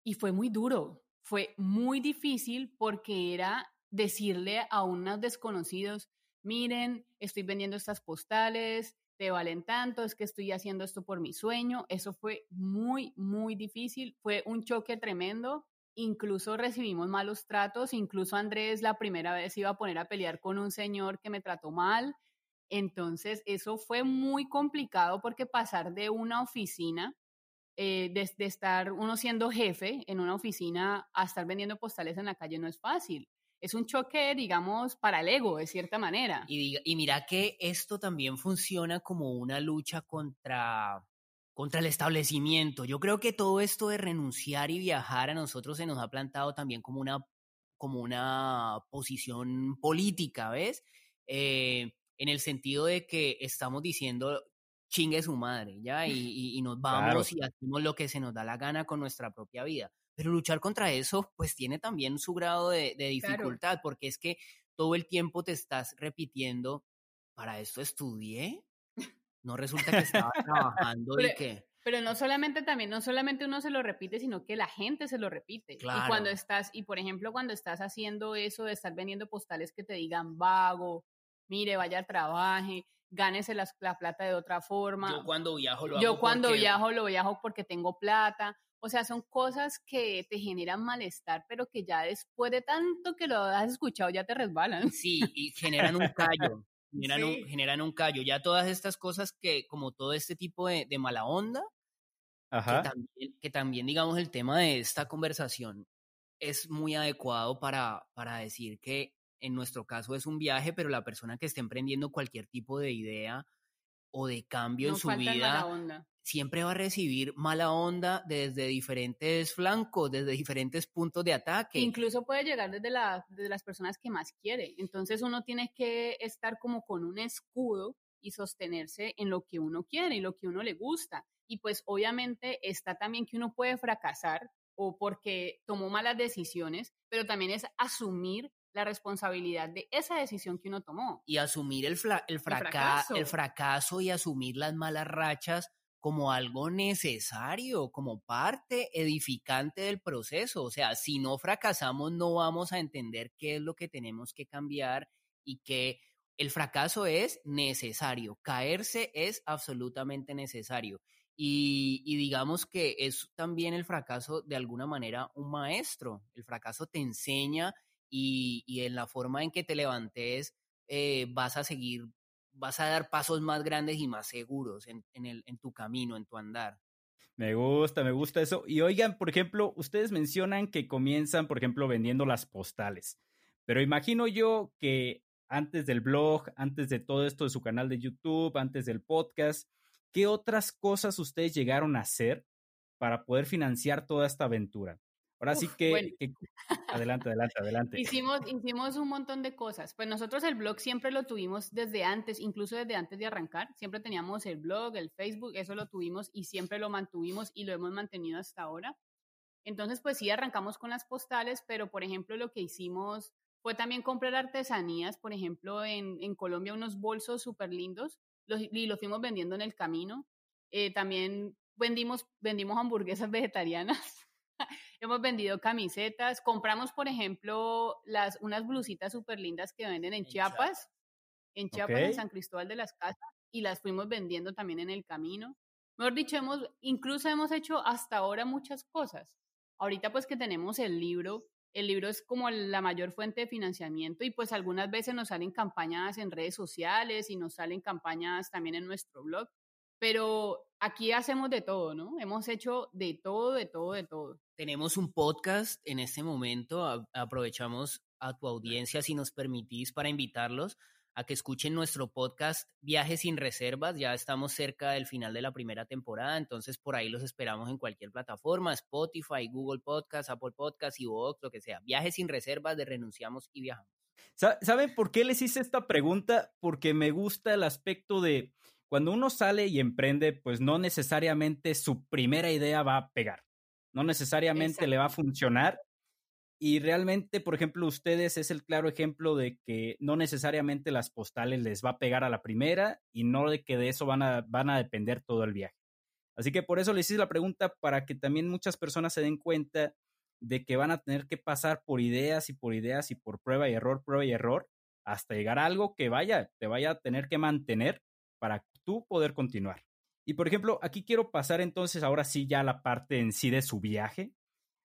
Y fue muy duro, fue muy difícil porque era decirle a unos desconocidos, miren, estoy vendiendo estas postales, te valen tanto, es que estoy haciendo esto por mi sueño. Eso fue muy, muy difícil, fue un choque tremendo. Incluso recibimos malos tratos, incluso Andrés la primera vez iba a poner a pelear con un señor que me trató mal. Entonces, eso fue muy complicado porque pasar de una oficina eh, de, estar uno siendo jefe en una oficina a estar vendiendo postales en la calle no es fácil. Es un choque, digamos, para el ego, de cierta manera. Y, y mira que esto también funciona como una lucha contra, contra el establecimiento. Yo creo que todo esto de renunciar y viajar a nosotros se nos ha plantado también como una, como una posición política, ¿ves? Eh, en el sentido de que estamos diciendo chingue su madre, ¿ya? [laughs] Y, y, nos vamos y hacemos lo que se nos da la gana con nuestra propia vida. Pero luchar contra eso, pues tiene también su grado de, dificultad, porque es que todo el tiempo te estás repitiendo, para esto estudié, no resulta que estaba trabajando y que... Pero no solamente también, no solamente uno se lo repite, sino que la gente se lo repite. Y cuando estás, y por ejemplo, cuando estás haciendo eso de estar vendiendo postales que te digan vago, mire, vaya, trabaje, gánese la, la, plata de otra forma. Yo cuando viajo lo hago. Yo cuando viajo lo viajo porque tengo plata. O sea, son cosas que te generan malestar, pero que ya después de tanto que lo has escuchado ya te resbalan. Sí, y [laughs] generan un callo. Generan, un, generan un callo. Ya todas estas cosas que, como todo este tipo de, de mala onda, Que, también, que también, digamos, el tema de esta conversación es muy adecuado para, para decir que en nuestro caso es un viaje, pero la persona que esté emprendiendo cualquier tipo de idea o de cambio en su vida siempre va a recibir mala onda desde diferentes flancos, desde diferentes puntos de ataque. Incluso puede llegar desde, la, desde las personas que más quiere. Entonces uno tiene que estar como con un escudo y sostenerse en lo que uno quiere y lo que uno le gusta. Y pues obviamente está también que uno puede fracasar o porque tomó malas decisiones, pero también es asumir la responsabilidad de esa decisión que uno tomó. Y asumir el, el, fracaso. el fracaso y asumir las malas rachas como algo necesario, como parte edificante del proceso. O sea, si no fracasamos, no vamos a entender qué es lo que tenemos que cambiar y que el fracaso es necesario, caerse es absolutamente necesario. Y, y, digamos que es también el fracaso de alguna manera un maestro. El fracaso te enseña y, en la forma en que te levantes eh, vas a seguir, vas a dar pasos más grandes y más seguros en, el, en tu camino, en tu andar. Me gusta, me gusta eso. Y oigan, por ejemplo, ustedes mencionan que comienzan, por ejemplo, vendiendo las postales. Pero imagino yo que antes del blog, antes de todo esto de su canal de YouTube, antes del podcast, ¿qué otras cosas ustedes llegaron a hacer para poder financiar toda esta aventura? Ahora sí que, [laughs] adelante, adelante, adelante. Hicimos, hicimos un montón de cosas. Pues nosotros el blog siempre lo tuvimos desde antes, incluso desde antes de arrancar. Siempre teníamos el blog, el Facebook, eso lo tuvimos y siempre lo mantuvimos y lo hemos mantenido hasta ahora. Entonces, pues sí, arrancamos con las postales, pero por ejemplo lo que hicimos fue también comprar artesanías, por ejemplo, en, en Colombia unos bolsos súper lindos los, y los fuimos vendiendo en el camino. Eh, también vendimos, vendimos hamburguesas [laughs] vegetarianas. [laughs] Hemos vendido camisetas, compramos, por ejemplo, las, unas blusitas súper lindas que venden en, Chiapas, en Chiapas, en San Cristóbal de las Casas, y las fuimos vendiendo también en el camino. Mejor dicho, hemos, incluso hemos hecho hasta ahora muchas cosas. Ahorita pues que tenemos el libro, el libro es como la mayor fuente de financiamiento y pues algunas veces nos salen campañas en redes sociales y nos salen campañas también en nuestro blog, pero aquí hacemos de todo, ¿no? Hemos hecho de todo, de todo, de todo. Tenemos un podcast en este momento, aprovechamos a tu audiencia, si nos permitís, para invitarlos a que escuchen nuestro podcast Viajes sin Reservas. Ya estamos cerca del final de la primera temporada, entonces por ahí los esperamos en cualquier plataforma, Spotify, Google Podcast, Apple Podcast y Vox, lo que sea. Viajes sin Reservas de Renunciamos y Viajamos. ¿Saben por qué les hice esta pregunta? Porque me gusta el aspecto de cuando uno sale y emprende, pues no necesariamente su primera idea va a pegar, no necesariamente le va a funcionar. Y realmente, por ejemplo, ustedes es el claro ejemplo de que no necesariamente las postales les va a pegar a la primera y no de que de eso van a, van a depender todo el viaje. Así que por eso les hice la pregunta para que también muchas personas se den cuenta de que van a tener que pasar por ideas y por ideas y por prueba y error, prueba y error, hasta llegar a algo que vaya, te vaya a tener que mantener para tú poder continuar. Y por ejemplo, aquí quiero pasar entonces ahora sí ya a la parte en sí de su viaje.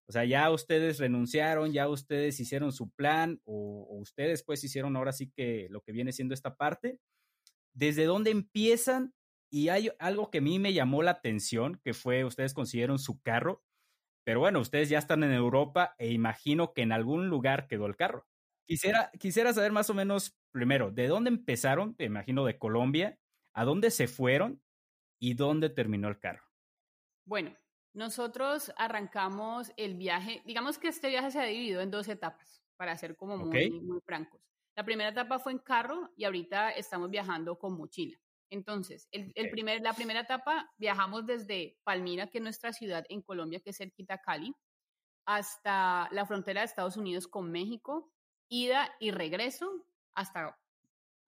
O sea, ya ustedes renunciaron, ya ustedes hicieron su plan o, ustedes pues hicieron ahora sí que lo que viene siendo esta parte. ¿Desde dónde empiezan y hay algo que a mí me llamó la atención, que fue, ustedes consiguieron su carro, pero bueno, ustedes ya están en Europa e imagino que en algún lugar quedó el carro. Quisiera, quisiera saber más o menos, primero, ¿de dónde empezaron? Me imagino de Colombia, ¿a dónde se fueron y dónde terminó el carro? Bueno, nosotros arrancamos el viaje, digamos que este viaje se ha dividido en dos etapas, para ser como muy, muy francos. La primera etapa fue en carro y ahorita estamos viajando con mochila. Entonces, el, primer, la primera etapa viajamos desde Palmira, que es nuestra ciudad en Colombia, que es cerquita Cali, hasta la frontera de Estados Unidos con México, ida y regreso, hasta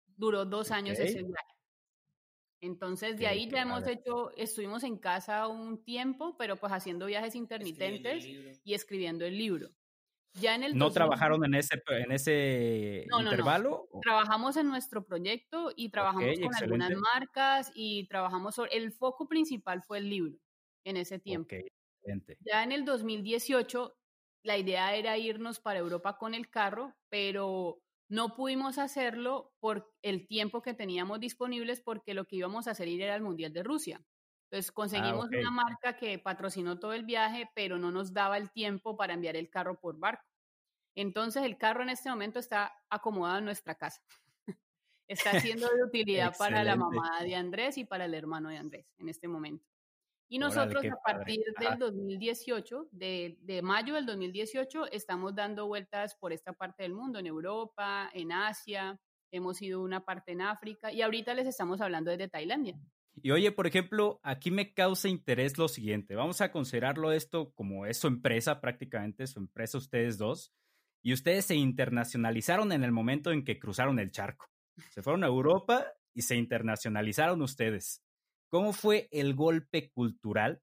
duró dos años ese viaje. Entonces, de ahí ya hemos hecho, estuvimos en casa un tiempo, pero pues haciendo viajes intermitentes y escribiendo el libro. Ya en el ¿No trabajaron en ese, en ese intervalo? Trabajamos en nuestro proyecto y trabajamos con algunas marcas y trabajamos sobre... El foco principal fue el libro en ese tiempo. ya en el 2018, la idea era irnos para Europa con el carro, pero no pudimos hacerlo por el tiempo que teníamos disponibles porque lo que íbamos a hacer era el Mundial de Rusia. Entonces ah, conseguimos una marca que patrocinó todo el viaje, pero no nos daba el tiempo para enviar el carro por barco. Entonces el carro en este momento está acomodado en nuestra casa. [laughs] está siendo de utilidad para la mamá de Andrés y para el hermano de Andrés en este momento. Y nosotros a partir del 2018, de, de, mayo del 2018, estamos dando vueltas por esta parte del mundo, en Europa, en Asia, hemos ido una parte en África y ahorita les estamos hablando desde Tailandia. Y oye, por ejemplo, aquí me causa interés lo siguiente. Vamos a considerarlo esto como es su empresa, prácticamente su empresa ustedes dos. Y ustedes se internacionalizaron en el momento en que cruzaron el charco. Se fueron a Europa y se internacionalizaron ustedes. ¿Cómo fue el golpe cultural?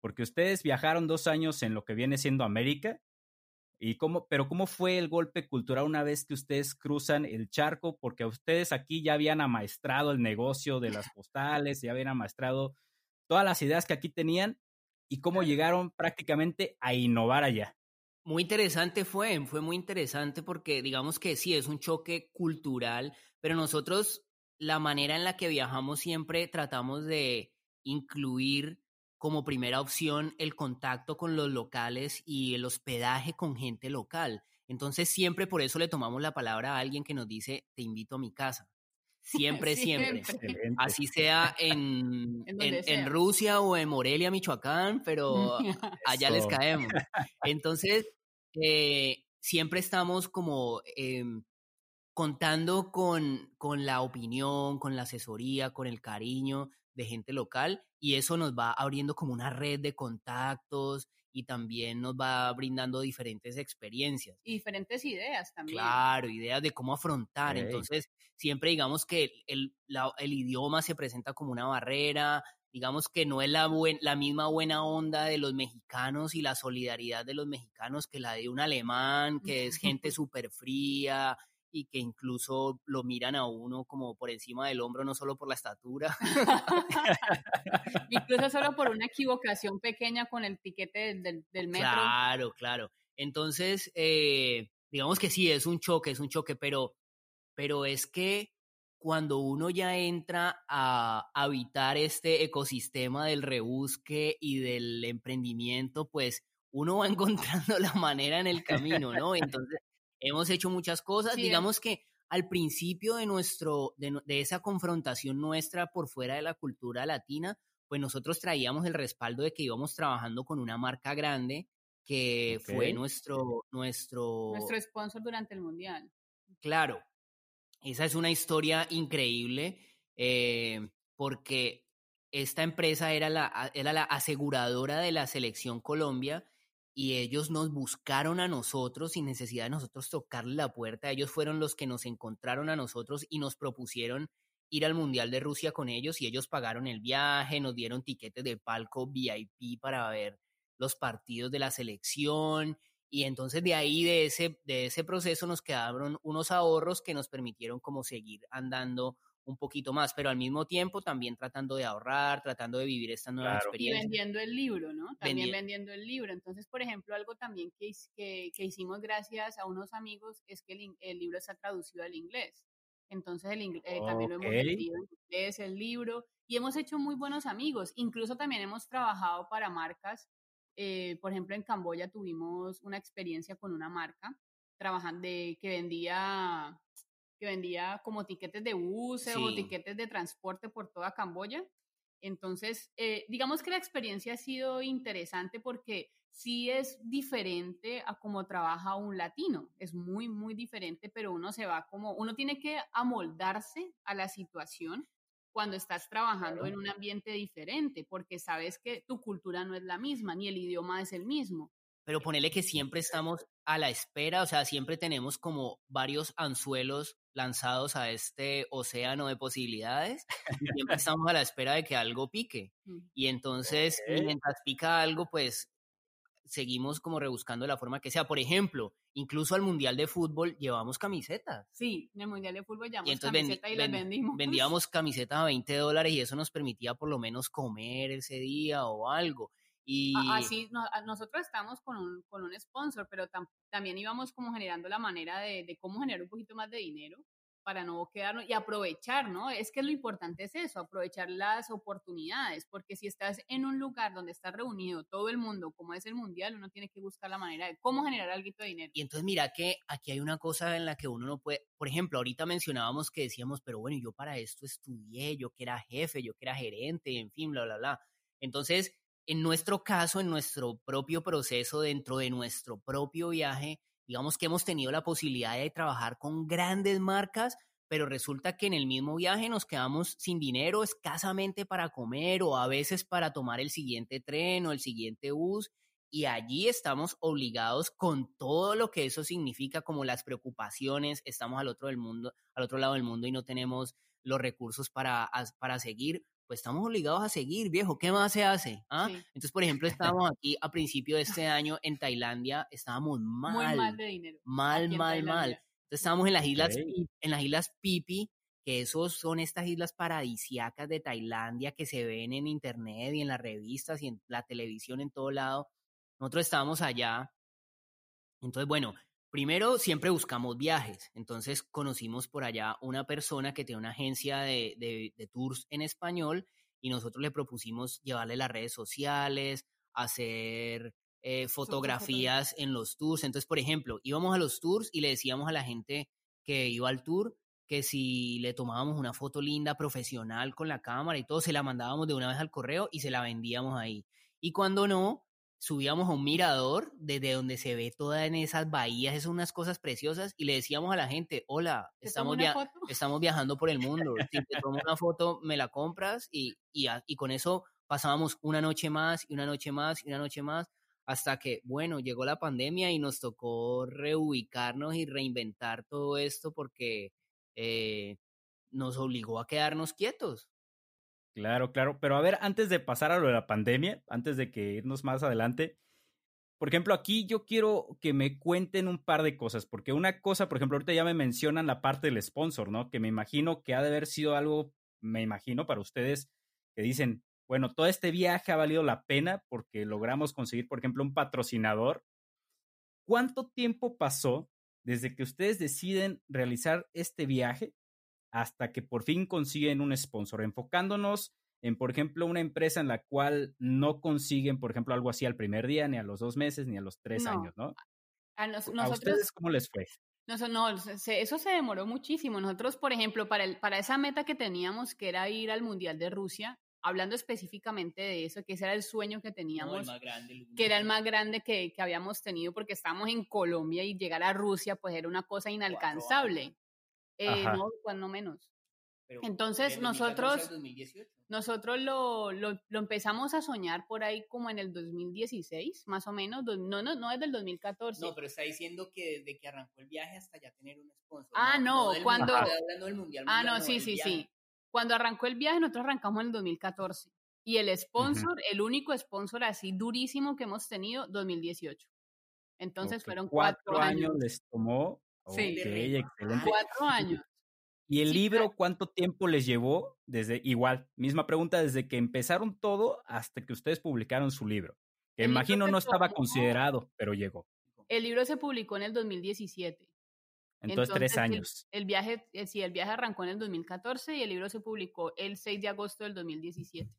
Porque ustedes viajaron dos años en lo que viene siendo América ¿Y cómo, pero cómo fue el golpe cultural una vez que ustedes cruzan el charco? Porque ustedes aquí ya habían amaestrado el negocio de las postales, ya habían amaestrado todas las ideas que aquí tenían y cómo llegaron prácticamente a innovar allá. Muy interesante fue, fue muy interesante porque digamos que sí, es un choque cultural, pero nosotros la manera en la que viajamos siempre tratamos de incluir como primera opción el contacto con los locales y el hospedaje con gente local. Entonces siempre por eso le tomamos la palabra a alguien que nos dice, te invito a mi casa. [laughs] Siempre, siempre. Así sea en, en, Rusia o en Morelia, Michoacán, pero [laughs] allá les caemos. Entonces, eh, siempre estamos como em, contando con, con la opinión, con la asesoría, con el cariño de gente local y eso nos va abriendo como una red de contactos y también nos va brindando diferentes experiencias. Y diferentes ideas también. Claro, ideas de cómo afrontar. Entonces, siempre digamos que el, el, idioma se presenta como una barrera, digamos que no es la, la misma buena onda de los mexicanos y la solidaridad de los mexicanos que la de un alemán, que es gente [laughs] súper fría, y que incluso lo miran a uno como por encima del hombro, no solo por la estatura. [laughs] incluso solo por una equivocación pequeña con el tiquete del, del, metro. Claro, claro. Entonces, eh, digamos que sí, es un choque, es un choque, pero, pero es que cuando uno ya entra a habitar este ecosistema del rebusque y del emprendimiento, pues uno va [laughs] encontrando la manera en el camino, ¿no? Entonces, hemos hecho muchas cosas. Digamos que al principio de, nuestro, de, esa confrontación nuestra por fuera de la cultura latina, pues nosotros traíamos el respaldo de que íbamos trabajando con una marca grande que fue nuestro, nuestro... Nuestro sponsor durante el Mundial. Claro, esa es una historia increíble eh, porque esta empresa era la, era la aseguradora de la selección Colombia y ellos nos buscaron a nosotros sin necesidad de nosotros tocarle la puerta. Ellos fueron los que nos encontraron a nosotros y nos propusieron ir al Mundial de Rusia con ellos y ellos pagaron el viaje, nos dieron tiquetes de palco VIP para ver los partidos de la selección y entonces de ahí, de ese, de ese proceso nos quedaron unos ahorros que nos permitieron como seguir andando un poquito más, pero al mismo tiempo también tratando de ahorrar, tratando de vivir esta nueva experiencia. Y vendiendo el libro, ¿no? También vendiendo el libro. Entonces, por ejemplo, algo también que, que, que hicimos gracias a unos amigos es que el, el, libro está traducido al inglés. Entonces el eh, también lo hemos leído en inglés, el libro, y hemos hecho muy buenos amigos. Incluso también hemos trabajado para marcas. Eh, por ejemplo, en Camboya tuvimos una experiencia con una marca trabajando de, que vendía que vendía como tiquetes de bus o tiquetes de transporte por toda Camboya. Entonces, eh, digamos que la experiencia ha sido interesante porque sí es diferente a cómo trabaja un latino. Es muy, muy diferente, pero uno se va como, uno tiene que amoldarse a la situación cuando estás trabajando en un ambiente diferente, porque sabes que tu cultura no es la misma, ni el idioma es el mismo. Pero ponele que siempre estamos a la espera, o sea, siempre tenemos como varios anzuelos lanzados a este océano de posibilidades [laughs] y siempre estamos a la espera de que algo pique. Mm. Y entonces, mientras pica algo, pues seguimos como rebuscando la forma que sea. Por ejemplo, incluso al Mundial de Fútbol llevamos camisetas. Sí, en el Mundial de Fútbol llevamos camisetas y las vendimos. Vendíamos [laughs] camisetas a 20 dólares y eso nos permitía por lo menos comer ese día o algo. Y... Así, nosotros estamos con un, con un sponsor, pero también íbamos como generando la manera de, de cómo generar un poquito más de dinero para no quedarnos y aprovechar, ¿no? Es que lo importante es eso, aprovechar las oportunidades, porque si estás en un lugar donde está reunido todo el mundo, como es el mundial, uno tiene que buscar la manera de cómo generar algo de dinero. Y entonces mira que aquí hay una cosa en la que uno no puede, por ejemplo, ahorita mencionábamos que decíamos, pero bueno, yo para esto estudié, yo que era jefe, yo que era gerente, en fin, bla, bla, bla. Entonces, en nuestro caso, en nuestro propio proceso, dentro de nuestro propio viaje, digamos que hemos tenido la posibilidad de trabajar con grandes marcas, pero resulta que en el mismo viaje nos quedamos sin dinero escasamente para comer o a veces para tomar el siguiente tren o el siguiente bus. Y allí estamos obligados con todo lo que eso significa, como las preocupaciones, estamos al otro, del mundo, al otro lado del mundo y no tenemos los recursos para, para seguir, pues estamos obligados a seguir, viejo. ¿Qué más se hace? ¿Ah? Entonces, por ejemplo, [laughs] estábamos aquí a principio de este año en Tailandia, estábamos mal. Muy mal de dinero. Mal, mal, mal. Entonces estábamos en las islas, en las islas Pipi, que esos son estas islas paradisiacas de Tailandia que se ven en internet y en las revistas y en la televisión en todo lado. Nosotros estábamos allá. Entonces, bueno, Primero, siempre buscamos viajes. Entonces conocimos por allá una persona que tiene una agencia de, tours en español y nosotros le propusimos llevarle las redes sociales, hacer eh, fotografías en los tours. Entonces, por ejemplo, íbamos a los tours y le decíamos a la gente que iba al tour que si le tomábamos una foto linda, profesional con la cámara y todo, se la mandábamos de una vez al correo y se la vendíamos ahí. Y cuando no, subíamos a un mirador desde donde se ve todas en esas bahías, esas unas cosas preciosas, y le decíamos a la gente, hola, estamos, estamos viajando por el mundo, si te tomo una foto, me la compras, y, y, y con eso pasábamos una noche más, y una noche más, y una noche más, hasta que, bueno, llegó la pandemia y nos tocó reubicarnos y reinventar todo esto porque eh, nos obligó a quedarnos quietos. Claro, claro. Pero a ver, antes de pasar a lo de la pandemia, antes de que irnos más adelante, por ejemplo, aquí yo quiero que me cuenten un par de cosas, porque una cosa, por ejemplo, ahorita ya me mencionan la parte del sponsor, ¿no? Que me imagino que ha de haber sido algo, me imagino, para ustedes que dicen, bueno, todo este viaje ha valido la pena porque logramos conseguir, por ejemplo, un patrocinador. ¿Cuánto tiempo pasó desde que ustedes deciden realizar este viaje hasta que por fin consiguen un sponsor, enfocándonos en, por ejemplo, una empresa en la cual no consiguen, por ejemplo, algo así al primer día, ni a los dos meses, ni a los tres años, ¿no? A, nosotros, ustedes cómo les fue? No, no, eso se demoró muchísimo. Nosotros, por ejemplo, para, el, para esa meta que teníamos, que era ir al Mundial de Rusia, hablando específicamente de eso, que ese era el sueño que teníamos, que era el más grande que, que, habíamos tenido porque estábamos en Colombia y llegar a Rusia pues era una cosa inalcanzable. Eh, no, cuando menos. Entonces nosotros, nosotros lo, lo, lo, empezamos a soñar por ahí como en el 2016, más o menos, no, no, no es del 2014. No, pero está diciendo que desde que arrancó el viaje hasta ya tener un sponsor. Ah, no, cuando... mundial, ah, no, sí, sí, sí. Cuando arrancó el viaje nosotros arrancamos en el 2014. Y el sponsor, el único sponsor así durísimo que hemos tenido, 2018. Entonces fueron cuatro, años. años. les tomó Sí, cuatro años. ¿Y el libro cuánto tiempo les llevó? Desde, igual, misma pregunta, desde que empezaron todo hasta que ustedes publicaron su libro. Que imagino no estaba considerado, pero llegó. El libro se publicó en el 2017. Entonces, tres años. El, viaje, eh, sí, el viaje arrancó en el 2014 y el libro se publicó el 6 de agosto del 2017.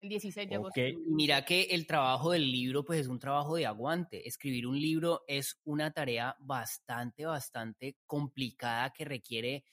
El 16 de agosto. Y mira que el trabajo del libro, pues es un trabajo de aguante. Escribir un libro es una tarea bastante, bastante complicada que requiere,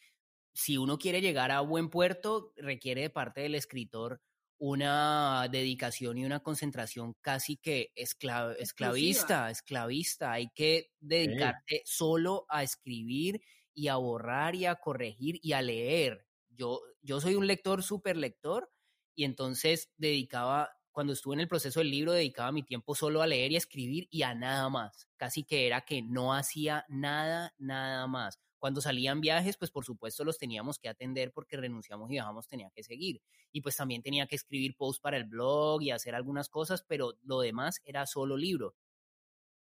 si uno quiere llegar a buen puerto, requiere de parte del escritor una dedicación y una concentración casi que esclavista, esclavista. Hay que dedicarte solo a escribir y a borrar y a corregir y a leer. Yo, yo soy un lector, súper lector, y entonces dedicaba, cuando estuve en el proceso del libro, dedicaba mi tiempo solo a leer y escribir y a nada más. Casi que era que no hacía nada, nada más. Cuando salían viajes, pues por supuesto los teníamos que atender porque renunciamos y viajamos, tenía que seguir. Y pues también tenía que escribir posts para el blog y hacer algunas cosas, pero lo demás era solo libro.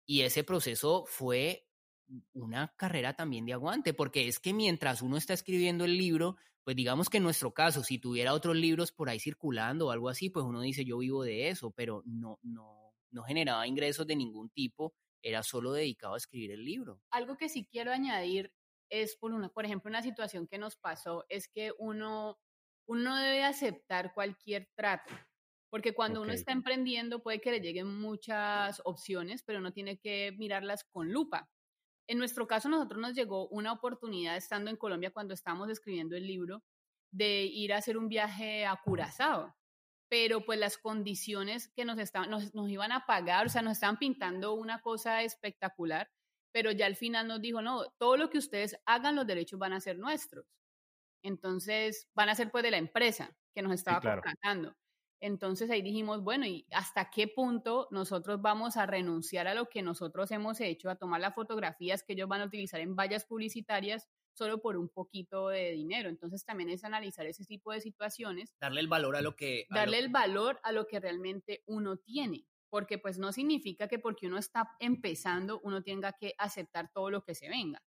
Y ese proceso fue una carrera también de aguante, porque es que mientras uno está escribiendo el libro, pues digamos que en nuestro caso, si tuviera otros libros por ahí circulando o algo así, pues uno dice yo vivo de eso, pero no, no, no generaba ingresos de ningún tipo, era solo dedicado a escribir el libro. Algo que sí quiero añadir es, por, una, por ejemplo, una situación que nos pasó, es que uno, uno debe aceptar cualquier trato. Porque cuando uno está emprendiendo puede que le lleguen muchas opciones, pero uno tiene que mirarlas con lupa. En nuestro caso, nosotros nos llegó una oportunidad estando en Colombia cuando estábamos escribiendo el libro de ir a hacer un viaje a Curazao. Pero pues las condiciones que nos, estaban, nos, nos iban a pagar, o sea, nos estaban pintando una cosa espectacular pero ya al final nos dijo, no, todo lo que ustedes hagan, los derechos van a ser nuestros. Entonces, van a ser pues de la empresa que nos estaba contratando. Entonces ahí dijimos, bueno, ¿y hasta qué punto nosotros vamos a renunciar a lo que nosotros hemos hecho, a tomar las fotografías que ellos van a utilizar en vallas publicitarias solo por un poquito de dinero? Entonces también es analizar ese tipo de situaciones. Darle el valor a lo que... darle el valor a lo que realmente uno tiene porque pues no significa que porque uno está empezando uno tenga que aceptar todo lo que se venga.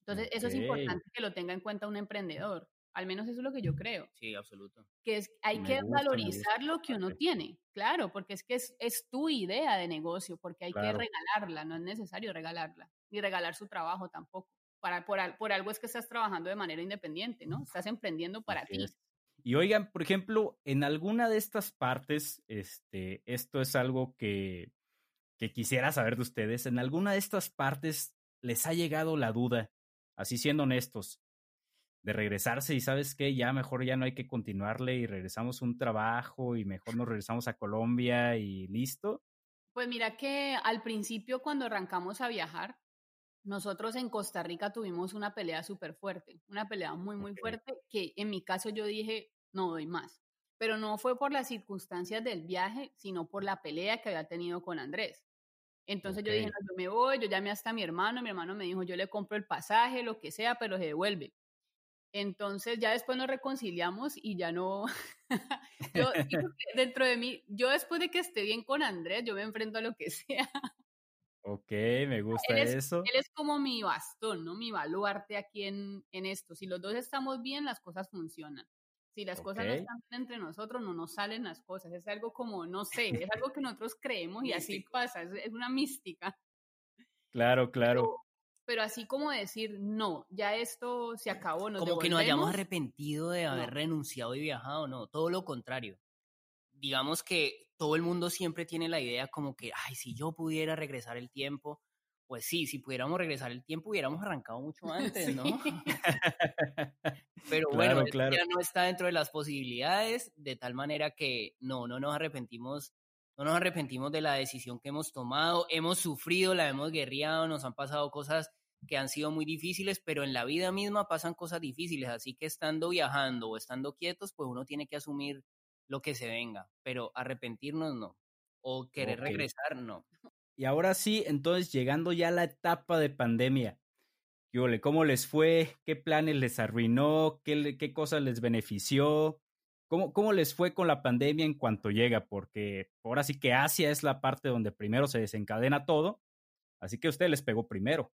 Entonces, eso es importante que lo tenga en cuenta un emprendedor. Al menos eso es lo que yo creo. Sí, absoluto. Que es, hay que valorizar lo que uno tiene, claro, porque es que es, es tu idea de negocio, porque hay que regalarla, no es necesario regalarla, ni regalar su trabajo tampoco. Para, por, por algo es que estás trabajando de manera independiente, ¿no? Estás emprendiendo para ti. Y oigan, por ejemplo, en alguna de estas partes, este, esto es algo que, que quisiera saber de ustedes, en alguna de estas partes les ha llegado la duda, así siendo honestos, de regresarse y sabes qué, ya mejor ya no hay que continuarle y regresamos a un trabajo y mejor nos regresamos a Colombia y listo. Pues mira que al principio cuando arrancamos a viajar, nosotros en Costa Rica tuvimos una pelea súper fuerte, una pelea muy, muy fuerte, que en mi caso yo dije, no doy más. Pero no fue por las circunstancias del viaje, sino por la pelea que había tenido con Andrés. Entonces yo dije, no, yo me voy, yo llamé hasta a mi hermano, mi hermano me dijo, yo le compro el pasaje, lo que sea, pero se devuelve. Entonces ya después nos reconciliamos y ya no, [laughs] yo, [laughs] dentro de mí, yo después de que esté bien con Andrés, yo me enfrento a lo que [laughs] sea. Ok, me gusta eso. Él es como mi bastón, ¿no? Mi baluarte aquí en, en esto. Si los dos estamos bien, las cosas funcionan. Si las cosas no están entre nosotros, no nos salen las cosas. Es algo como, no sé, es algo que nosotros creemos y así pasa, es, una mística. Claro, claro. Pero, así como decir, no, ya esto se acabó. Nos como que nos hayamos arrepentido de haber renunciado y viajado, no, todo lo contrario. Digamos que todo el mundo siempre tiene la idea como que, ay, si yo pudiera regresar el tiempo, pues sí, si pudiéramos regresar el tiempo hubiéramos arrancado mucho [laughs] antes, ¿no? [laughs] Pero bueno, ya no está dentro de las posibilidades, de tal manera que no, no nos arrepentimos, no nos arrepentimos de la decisión que hemos tomado, hemos sufrido, la hemos guerreado, nos han pasado cosas que han sido muy difíciles, pero en la vida misma pasan cosas difíciles, así que estando viajando o estando quietos, pues uno tiene que asumir lo que se venga, pero arrepentirnos no, o querer regresar no. Y ahora sí, entonces llegando ya a la etapa de pandemia, ¿cómo les fue? ¿Qué planes les arruinó? ¿Qué, qué cosas les benefició? ¿Cómo, ¿Cómo les fue con la pandemia en cuanto llega? Porque ahora sí que Asia es la parte donde primero se desencadena todo, así que a usted les pegó primero.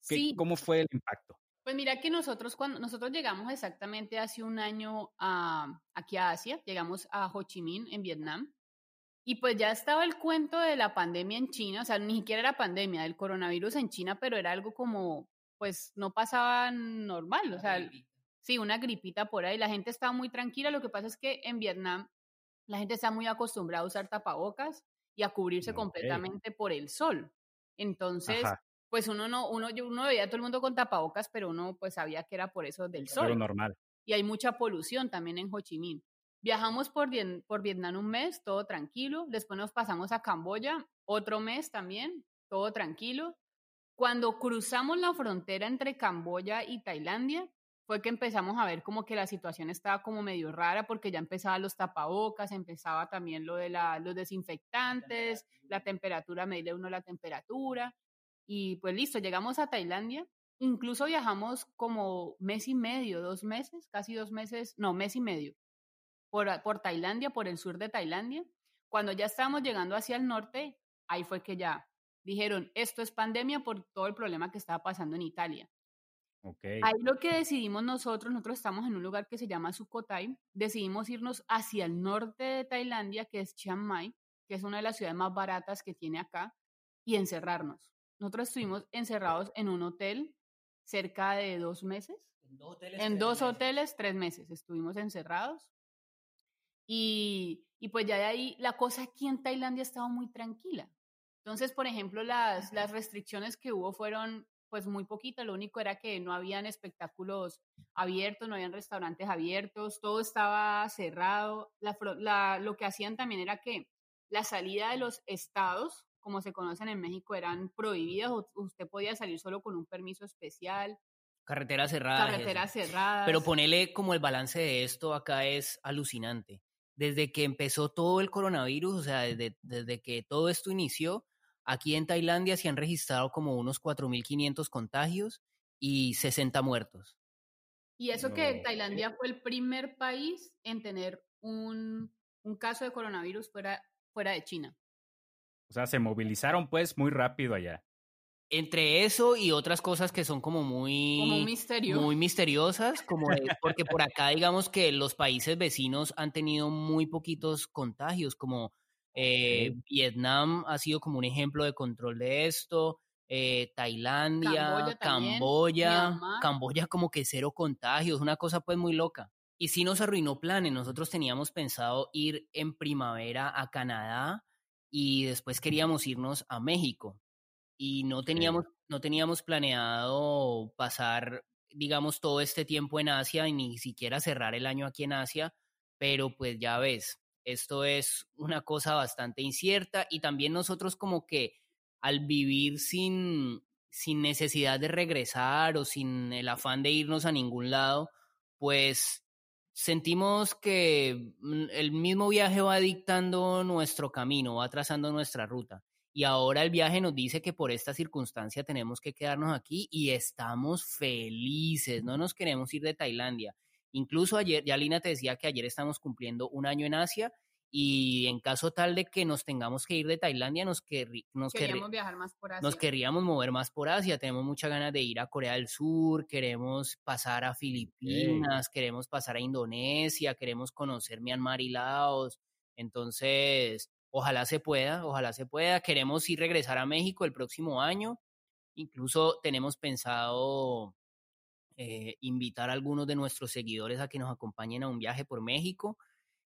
sí. ¿Cómo fue el impacto? Pues mira que nosotros cuando nosotros llegamos exactamente hace un año a, aquí a Asia, llegamos a Ho Chi Minh en Vietnam y pues ya estaba el cuento de la pandemia en China, o sea, ni siquiera era pandemia, del coronavirus en China, pero era algo como pues no pasaba normal, o sea, sí, una gripita por ahí, la gente estaba muy tranquila, lo que pasa es que en Vietnam la gente está muy acostumbrada a usar tapabocas y a cubrirse completamente por el sol. Entonces, pues uno no, uno, yo, uno veía a todo el mundo con tapabocas, pero uno pues sabía que era por eso del sol. Pero normal. Y hay mucha polución también en Ho Chi Minh. Viajamos por, por Vietnam un mes, todo tranquilo. Después nos pasamos a Camboya, otro mes también, todo tranquilo. Cuando cruzamos la frontera entre Camboya y Tailandia, fue que empezamos a ver como que la situación estaba como medio rara porque ya empezaban los tapabocas, empezaba también lo de la, los desinfectantes, la temperatura, medirle uno la temperatura. Y pues listo, llegamos a Tailandia. Incluso viajamos como mes y medio, dos meses, casi dos meses, no, mes y medio, por, por Tailandia, por el sur de Tailandia. Cuando ya estábamos llegando hacia el norte, ahí fue que ya dijeron, esto es pandemia por todo el problema que estaba pasando en Italia. Ahí lo que decidimos nosotros, nosotros estamos en un lugar que se llama Sukhothai, decidimos irnos hacia el norte de Tailandia, que es Chiang Mai, que es una de las ciudades más baratas que tiene acá, y encerrarnos. Nosotros estuvimos encerrados en un hotel cerca de dos meses. En dos hoteles, tres meses estuvimos encerrados. Y, y, pues ya de ahí la cosa aquí en Tailandia ha estado muy tranquila. Entonces, por ejemplo, las, las restricciones que hubo fueron pues muy poquito, lo único era que no habían espectáculos abiertos, no habían restaurantes abiertos, todo estaba cerrado. La, lo que hacían también era que la salida de los estados, como se conocen en México, eran prohibidas, usted podía salir solo con un permiso especial. Carretera cerrada. Carretera cerrada. Pero ponele como el balance de esto acá es alucinante. Desde que empezó todo el coronavirus, o sea, desde, desde que todo esto inició, Aquí en Tailandia se han registrado como unos 4.500 contagios y 60 muertos. Y eso que Tailandia fue el primer país en tener un, caso de coronavirus fuera, fuera de China. O sea, se movilizaron pues muy rápido allá. Entre eso y otras cosas que son como muy... Muy misteriosas, como porque por [laughs] acá digamos que los países vecinos han tenido muy poquitos contagios, como eh, Vietnam ha sido como un ejemplo de control de esto. Eh, Tailandia, Camboya, Camboya, como que cero contagios, una cosa pues muy loca. Y sí nos arruinó planes, nosotros teníamos pensado ir en primavera a Canadá y después queríamos irnos a México y no teníamos, no teníamos planeado pasar, digamos, todo este tiempo en Asia y ni siquiera cerrar el año aquí en Asia, pero pues ya ves, esto es una cosa bastante incierta y también nosotros como que al vivir sin, sin necesidad de regresar o sin el afán de irnos a ningún lado, pues sentimos que mm, el mismo viaje va dictando nuestro camino, va trazando nuestra ruta. Y ahora el viaje nos dice que por esta circunstancia tenemos que quedarnos aquí y estamos felices, no nos queremos ir de Tailandia. Incluso ayer, ya Lina te decía que ayer estamos cumpliendo un año en Asia y en caso tal de que nos tengamos que ir de Tailandia, nos, nos queríamos viajar más por Asia. Nos queríamos mover más por Asia. Tenemos muchas ganas de ir a Corea del Sur, queremos pasar a Filipinas, queremos pasar a Indonesia, queremos conocer Myanmar y Laos. Entonces, ojalá se pueda, ojalá se pueda. Queremos ir regresar a México el próximo año. Incluso tenemos pensado eh, invitar a algunos de nuestros seguidores a que nos acompañen a un viaje por México.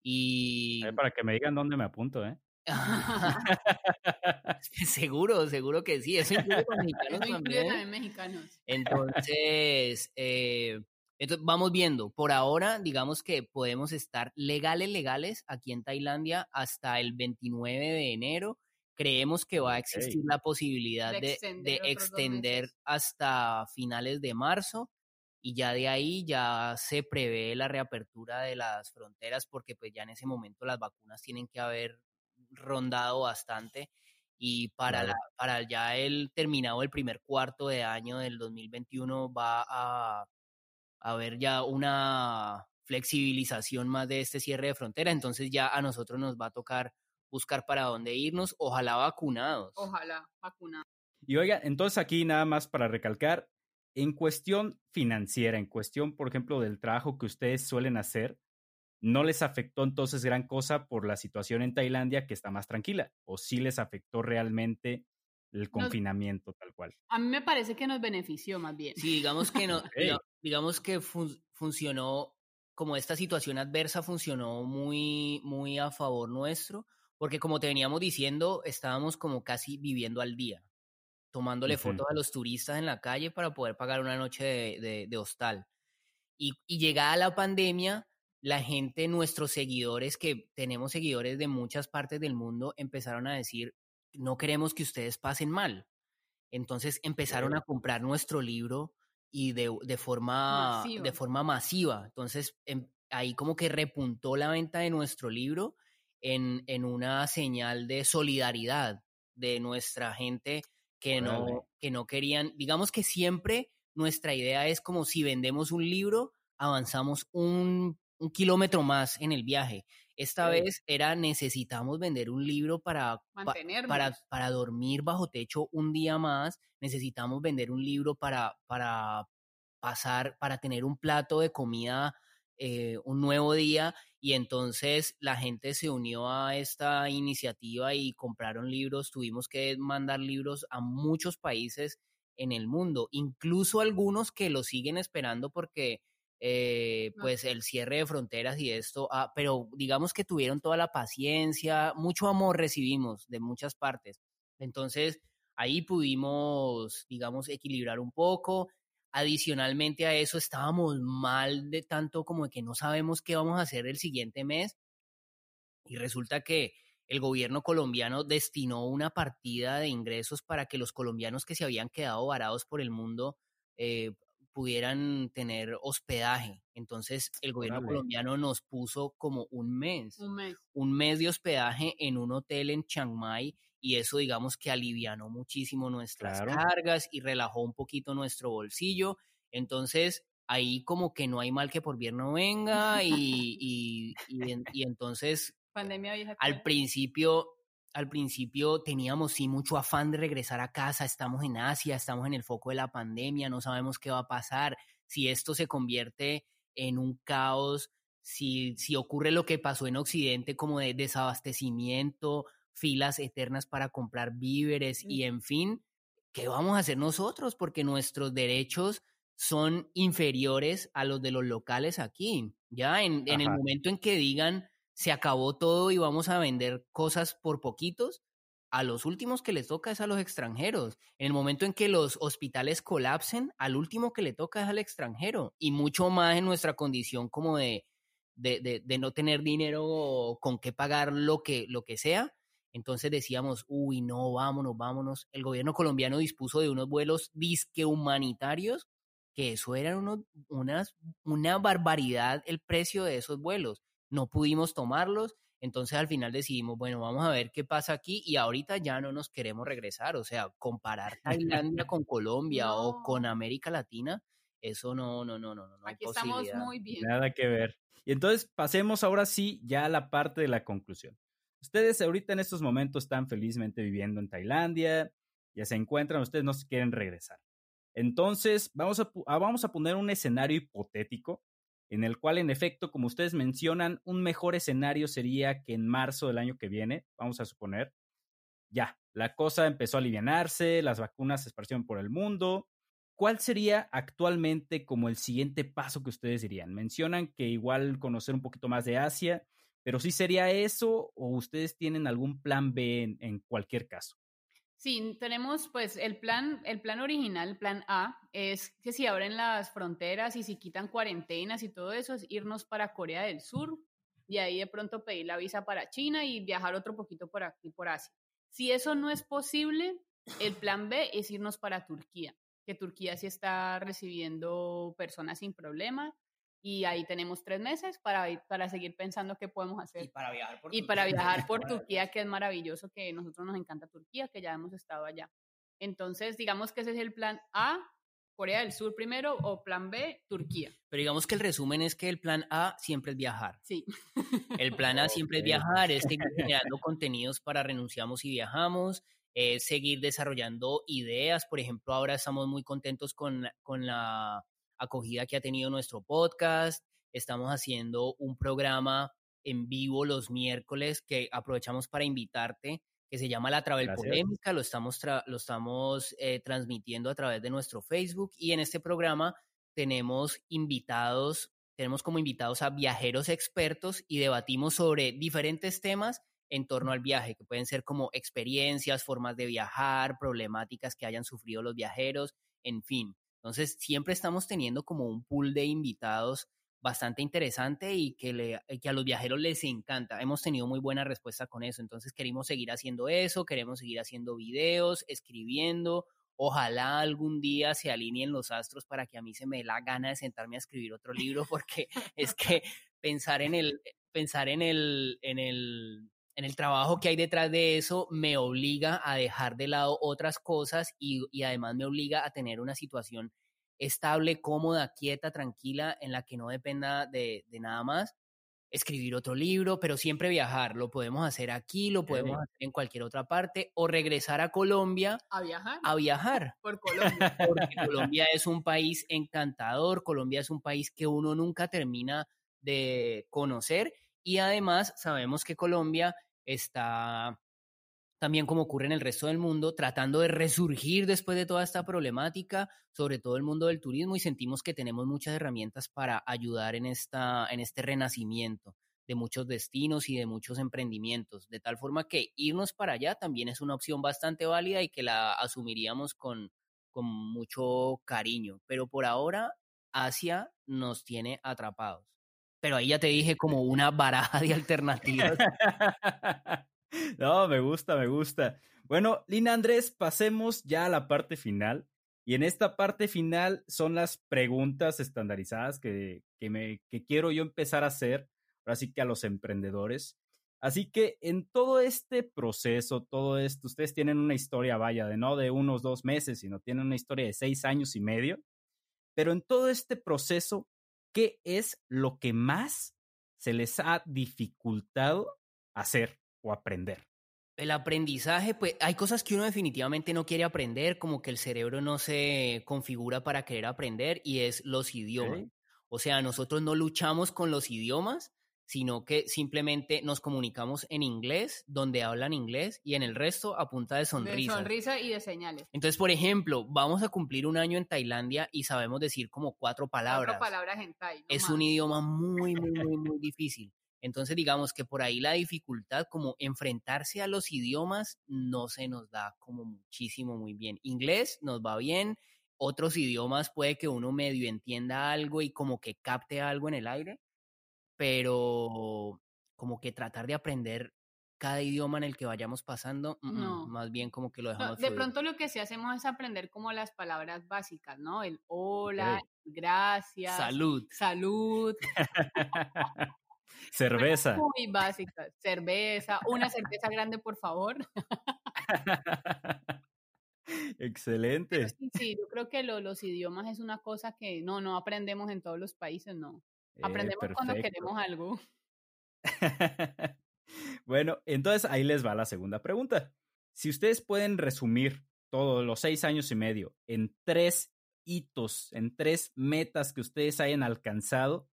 Y... para que me digan dónde me apunto, ¿eh? [laughs] seguro, seguro que sí. Eso incluye [laughs] mexicanos también. mexicanos. Entonces, eh, entonces, vamos viendo. Por ahora, digamos que podemos estar legales, legales aquí en Tailandia hasta el 29 de enero. Creemos que va a existir la posibilidad de, de extender hasta finales de marzo y ya de ahí ya se prevé la reapertura de las fronteras porque pues ya en ese momento las vacunas tienen que haber rondado bastante y para, la, para ya el terminado el primer cuarto de año del 2021 va a, haber ya una flexibilización más de este cierre de frontera, entonces ya a nosotros nos va a tocar buscar para dónde irnos, ojalá vacunados. Ojalá vacunados. Y oiga, entonces aquí nada más para recalcar, en cuestión financiera, en cuestión, por ejemplo, del trabajo que ustedes suelen hacer, ¿no les afectó entonces gran cosa por la situación en Tailandia que está más tranquila? ¿O sí les afectó realmente el confinamiento tal cual. A mí me parece que nos benefició más bien. Sí, digamos que no, digamos que funcionó como esta situación adversa funcionó muy muy a favor nuestro, porque como te veníamos diciendo, estábamos como casi viviendo al día, tomándole fotos a los turistas en la calle para poder pagar una noche de, de, hostal. Y, y llegada la pandemia, la gente, nuestros seguidores, que tenemos seguidores de muchas partes del mundo, empezaron a decir, no queremos que ustedes pasen mal. Entonces empezaron a comprar nuestro libro y de, de forma, masiva. de forma masiva. Entonces em, ahí como que repuntó la venta de nuestro libro en, en una señal de solidaridad de nuestra gente que no, que no querían, digamos que siempre nuestra idea es como si vendemos un libro, avanzamos un, un kilómetro más en el viaje. Esta vez era necesitamos vender un libro para, para, para dormir bajo techo un día más, necesitamos vender un libro para, para pasar, para tener un plato de comida eh, un nuevo día y entonces la gente se unió a esta iniciativa y compraron libros, tuvimos que mandar libros a muchos países en el mundo, incluso algunos que lo siguen esperando porque eh, pues el cierre de fronteras y esto, ah, pero digamos que tuvieron toda la paciencia, mucho amor recibimos de muchas partes. Entonces, ahí pudimos, digamos, equilibrar un poco. Adicionalmente a eso, estábamos mal de tanto como que no sabemos qué vamos a hacer el siguiente mes. Y resulta que el gobierno colombiano destinó una partida de ingresos para que los colombianos que se habían quedado varados por el mundo eh, pudieran tener hospedaje. Entonces el gobierno colombiano nos puso como un mes, un mes, de hospedaje en un hotel en Chiang Mai y eso digamos que alivianó muchísimo nuestras cargas y relajó un poquito nuestro bolsillo. Entonces ahí como que no hay mal que por bien no venga y, [laughs] y, y, entonces Pandemia al principio al principio teníamos sí mucho afán de regresar a casa, estamos en Asia, estamos en el foco de la pandemia, no sabemos qué va a pasar, si esto se convierte en un caos, si, si ocurre lo que pasó en Occidente como de desabastecimiento, filas eternas para comprar víveres y en fin, ¿qué vamos a hacer nosotros? Porque nuestros derechos son inferiores a los de los locales aquí. Ya en, en el momento en que digan se acabó todo y vamos a vender cosas por poquitos, a los últimos que les toca es a los extranjeros. En el momento en que los hospitales colapsen, al último que le toca es al extranjero. Y mucho más en nuestra condición como de, de, de, no tener dinero con qué pagar lo que, lo que sea. Entonces decíamos, uy, no, vámonos, vámonos. El gobierno colombiano dispuso de unos vuelos disque humanitarios, que eso era uno, unas, una barbaridad el precio de esos vuelos no pudimos tomarlos, entonces al final decidimos, bueno, vamos a ver qué pasa aquí y ahorita ya no nos queremos regresar, o sea, comparar [laughs] Tailandia con Colombia o con América Latina, eso no, no, no, no, no. Aquí estamos muy bien. Nada que ver. Y entonces pasemos ahora sí ya a la parte de la conclusión. Ustedes ahorita en estos momentos están felizmente viviendo en Tailandia, ya se encuentran, ustedes no quieren regresar. Entonces, vamos a, vamos a poner un escenario hipotético en el cual en efecto, como ustedes mencionan, un mejor escenario sería que en marzo del año que viene, vamos a suponer, ya, la cosa empezó a alivianarse, las vacunas se esparcieron por el mundo. ¿Cuál sería actualmente como el siguiente paso que ustedes dirían? Mencionan que igual conocer un poquito más de Asia, pero sí sería eso o ustedes tienen algún plan B en cualquier caso. Sí, tenemos pues el plan, el plan original, el plan A, es que si abren las fronteras y si quitan cuarentenas y todo eso, es irnos para Corea del Sur y ahí de pronto pedir la visa para China y viajar otro poquito por aquí, por Asia. Si eso no es posible, el plan B es irnos para Turquía, que Turquía sí está recibiendo personas sin problema y ahí tenemos tres meses para, para seguir pensando qué podemos hacer. Y para viajar por y [laughs] Turquía. para viajar por Turquía, que es maravilloso, que a nosotros nos encanta Turquía, que ya hemos estado allá. Entonces, digamos que ese es el plan A, Corea del Sur primero, o plan B, Turquía. Pero digamos que el resumen es que el plan A siempre es viajar. Sí. El plan A siempre es viajar, es seguir creando contenidos para renunciamos y viajamos, es seguir desarrollando ideas. Por ejemplo, ahora estamos muy contentos con, con la acogida que ha tenido nuestro podcast. Estamos haciendo un programa en vivo los miércoles que aprovechamos para invitarte que se llama La Travel Polémica, lo estamos, lo estamos eh, transmitiendo a través de nuestro Facebook y en este programa tenemos invitados, tenemos como invitados a viajeros expertos y debatimos sobre diferentes temas en torno al viaje, que pueden ser como experiencias, formas de viajar, problemáticas que hayan sufrido los viajeros, en fin. Entonces, siempre estamos teniendo como un pool de invitados bastante interesante y que, le, que a los viajeros les encanta. Hemos tenido muy buena respuesta con eso, entonces queremos seguir haciendo eso, queremos seguir haciendo videos, escribiendo. Ojalá algún día se alineen los astros para que a mí se me dé la gana de sentarme a escribir otro libro, porque es que [laughs] pensar en el, pensar en el, en el, en el trabajo que hay detrás de eso me obliga a dejar de lado otras cosas y, y además me obliga a tener una situación estable, cómoda, quieta, tranquila, en la que no dependa de, nada más. Escribir otro libro, pero siempre viajar. Lo podemos hacer aquí, lo podemos hacer en cualquier otra parte, o regresar a Colombia. A viajar. A viajar. [laughs] Por Colombia. [laughs] Porque Colombia es un país encantador, Colombia es un país que uno nunca termina de conocer y además sabemos que Colombia está también como ocurre en el resto del mundo, tratando de resurgir después de toda esta problemática, sobre todo el mundo del turismo, y sentimos que tenemos muchas herramientas para ayudar en, esta, en este renacimiento de muchos destinos y de muchos emprendimientos, de tal forma que irnos para allá también es una opción bastante válida y que la asumiríamos con, con mucho cariño. Pero por ahora, Asia nos tiene atrapados. Pero ahí ya te dije como una baraja de alternativas. [laughs] No, me gusta, me gusta. Bueno, Lina Andrés, pasemos ya a la parte final. Y en esta parte final son las preguntas estandarizadas que, que, me, que quiero yo empezar a hacer, ahora sí que a los emprendedores. Así que en todo este proceso, todo esto, ustedes tienen una historia, vaya, de no de unos dos meses, sino tienen una historia de seis años y medio. Pero en todo este proceso, ¿qué es lo que más se les ha dificultado hacer? o aprender? El aprendizaje, pues hay cosas que uno definitivamente no quiere aprender, como que el cerebro no se configura para querer aprender y es los idiomas. O sea, nosotros no luchamos con los idiomas, sino que simplemente nos comunicamos en inglés, donde hablan inglés, y en el resto a punta de sonrisa. De sonrisa y de señales. Entonces, por ejemplo, vamos a cumplir un año en Tailandia y sabemos decir como cuatro palabras. Cuatro palabras en Thai. es un idioma muy, muy, muy, muy difícil. Entonces, digamos que por ahí la dificultad, como enfrentarse a los idiomas, no se nos da como muchísimo muy bien. Inglés nos va bien, otros idiomas puede que uno medio entienda algo y como que capte algo en el aire, pero como que tratar de aprender cada idioma en el que vayamos pasando, mm, mm, más bien como que lo dejamos. de pronto lo que sí hacemos es aprender como las palabras básicas, ¿no? El hola, gracias, salud, salud. [laughs] [laughs] Cerveza. Muy básica. Cerveza. Una cerveza grande, por favor. [laughs] Excelente. Sí, yo creo que los idiomas es una cosa que no, no aprendemos en todos los países, no. Eh, aprendemos cuando queremos algo. [laughs] bueno, entonces ahí les va la segunda pregunta. Si ustedes pueden resumir todos los seis años y medio en tres hitos, en tres metas que ustedes hayan alcanzado,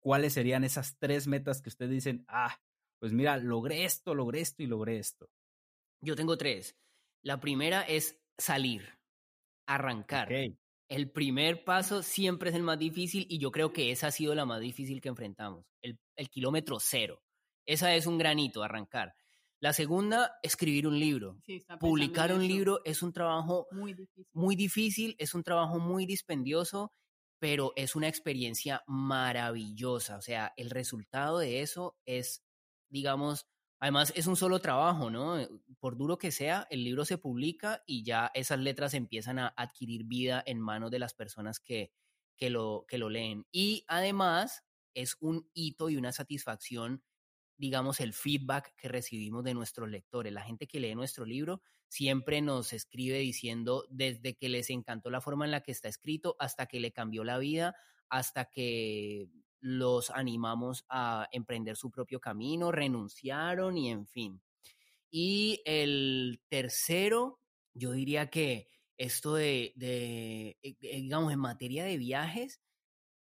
¿cuáles serían esas tres metas que ustedes dicen, ah, pues mira, logré esto, logré esto y logré esto? Yo tengo tres. La primera es salir, arrancar. El primer paso siempre es el más difícil y yo creo que esa ha sido la más difícil que enfrentamos, el, el kilómetro cero. Esa es un granito, arrancar. La segunda, escribir un libro. Publicar un libro es un trabajo muy difícil. muy difícil, es un trabajo muy dispendioso pero es una experiencia maravillosa. O sea, el resultado de eso es, digamos, además es un solo trabajo, ¿no? Eh, por duro que sea, el libro se publica y ya esas letras empiezan a adquirir vida en manos de las personas que, que, lo, que lo leen. Y además es un hito y una satisfacción, digamos, el feedback que recibimos de nuestros lectores. La gente que lee nuestro libro siempre nos escribe diciendo desde que les encantó la forma en la que está escrito hasta que le cambió la vida, hasta que los animamos a emprender su propio camino, renunciaron y en fin. Y el tercero, yo diría que esto de, de, eh, eh, digamos, en materia de viajes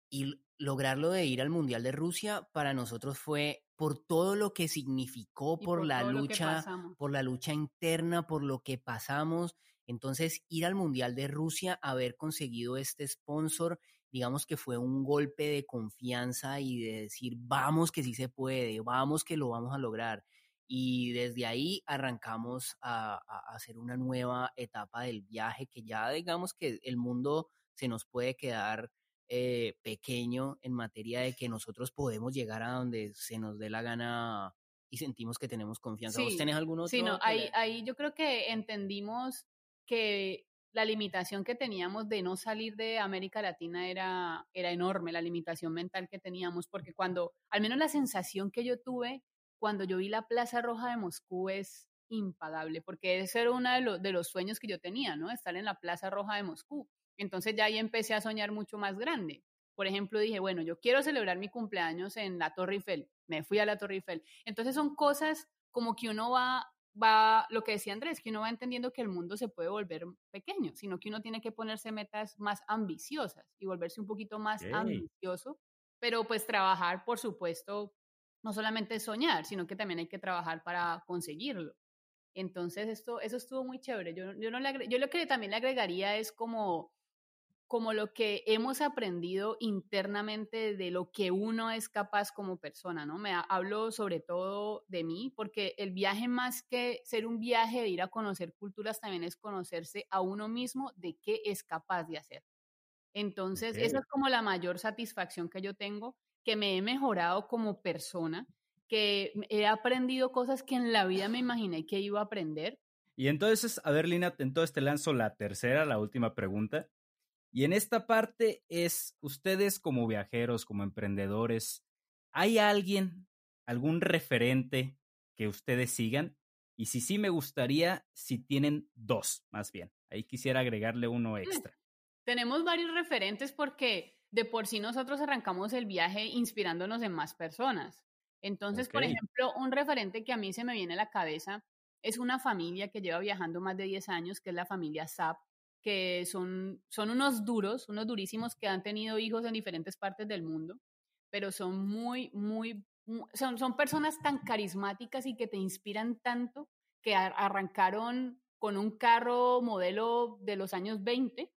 y lograrlo de ir al Mundial de Rusia, para nosotros fue por todo lo que significó, por, la lucha, por la lucha interna, por lo que pasamos. Entonces, ir al Mundial de Rusia, haber conseguido este sponsor, digamos que fue un golpe de confianza y de decir, vamos que sí se puede, vamos que lo vamos a lograr. Y desde ahí arrancamos a, hacer una nueva etapa del viaje que ya digamos que el mundo se nos puede quedar eh, pequeño en materia de que nosotros podemos llegar a donde se nos dé la gana y sentimos que tenemos confianza. ¿Vos tenés algún otro? Sí, no, ahí, ahí yo creo que entendimos que la limitación que teníamos de no salir de América Latina era, era enorme, la limitación mental que teníamos, porque cuando, al menos la sensación que yo tuve cuando yo vi la Plaza Roja de Moscú es impagable, porque ese era uno de, de los sueños que yo tenía, ¿no? Estar en la Plaza Roja de Moscú. Entonces ya ahí empecé a soñar mucho más grande. Por ejemplo, dije, bueno, yo quiero celebrar mi cumpleaños en la Torre Eiffel. Me fui a la Torre Eiffel. Entonces son cosas como que uno va va, lo que decía Andrés, que uno va entendiendo que el mundo se puede volver pequeño, sino que uno tiene que ponerse metas más ambiciosas y volverse un poquito más ambicioso, pero pues trabajar, por supuesto, no solamente soñar, sino que también hay que trabajar para conseguirlo. Entonces, esto, eso estuvo muy chévere. Yo, yo, no le, yo lo que también le agregaría es como como lo que hemos aprendido internamente de lo que uno es capaz como persona, ¿no? Me hablo sobre todo de mí, porque el viaje más que ser un viaje de ir a conocer culturas también es conocerse a uno mismo de qué es capaz de hacer. Entonces, esa es como la mayor satisfacción que yo tengo, que me he mejorado como persona, que he aprendido cosas que en la vida me imaginé que iba a aprender. Y entonces, a ver, Lina, entonces te lanzo la tercera, la última pregunta. Y en esta parte es, ustedes como viajeros, como emprendedores, ¿hay alguien, algún referente que ustedes sigan? Y si sí, me gustaría si tienen dos, más bien. Ahí quisiera agregarle uno mm, extra. Tenemos varios referentes porque de por sí nosotros arrancamos el viaje inspirándonos en más personas. Entonces, por ejemplo, un referente que a mí se me viene a la cabeza es una familia que lleva viajando más de 10 años, que es la familia Zap que son, son unos duros, unos durísimos que han tenido hijos en diferentes partes del mundo, pero son muy, muy, son, son personas tan carismáticas y que te inspiran tanto que arrancaron con un carro modelo de los años 20.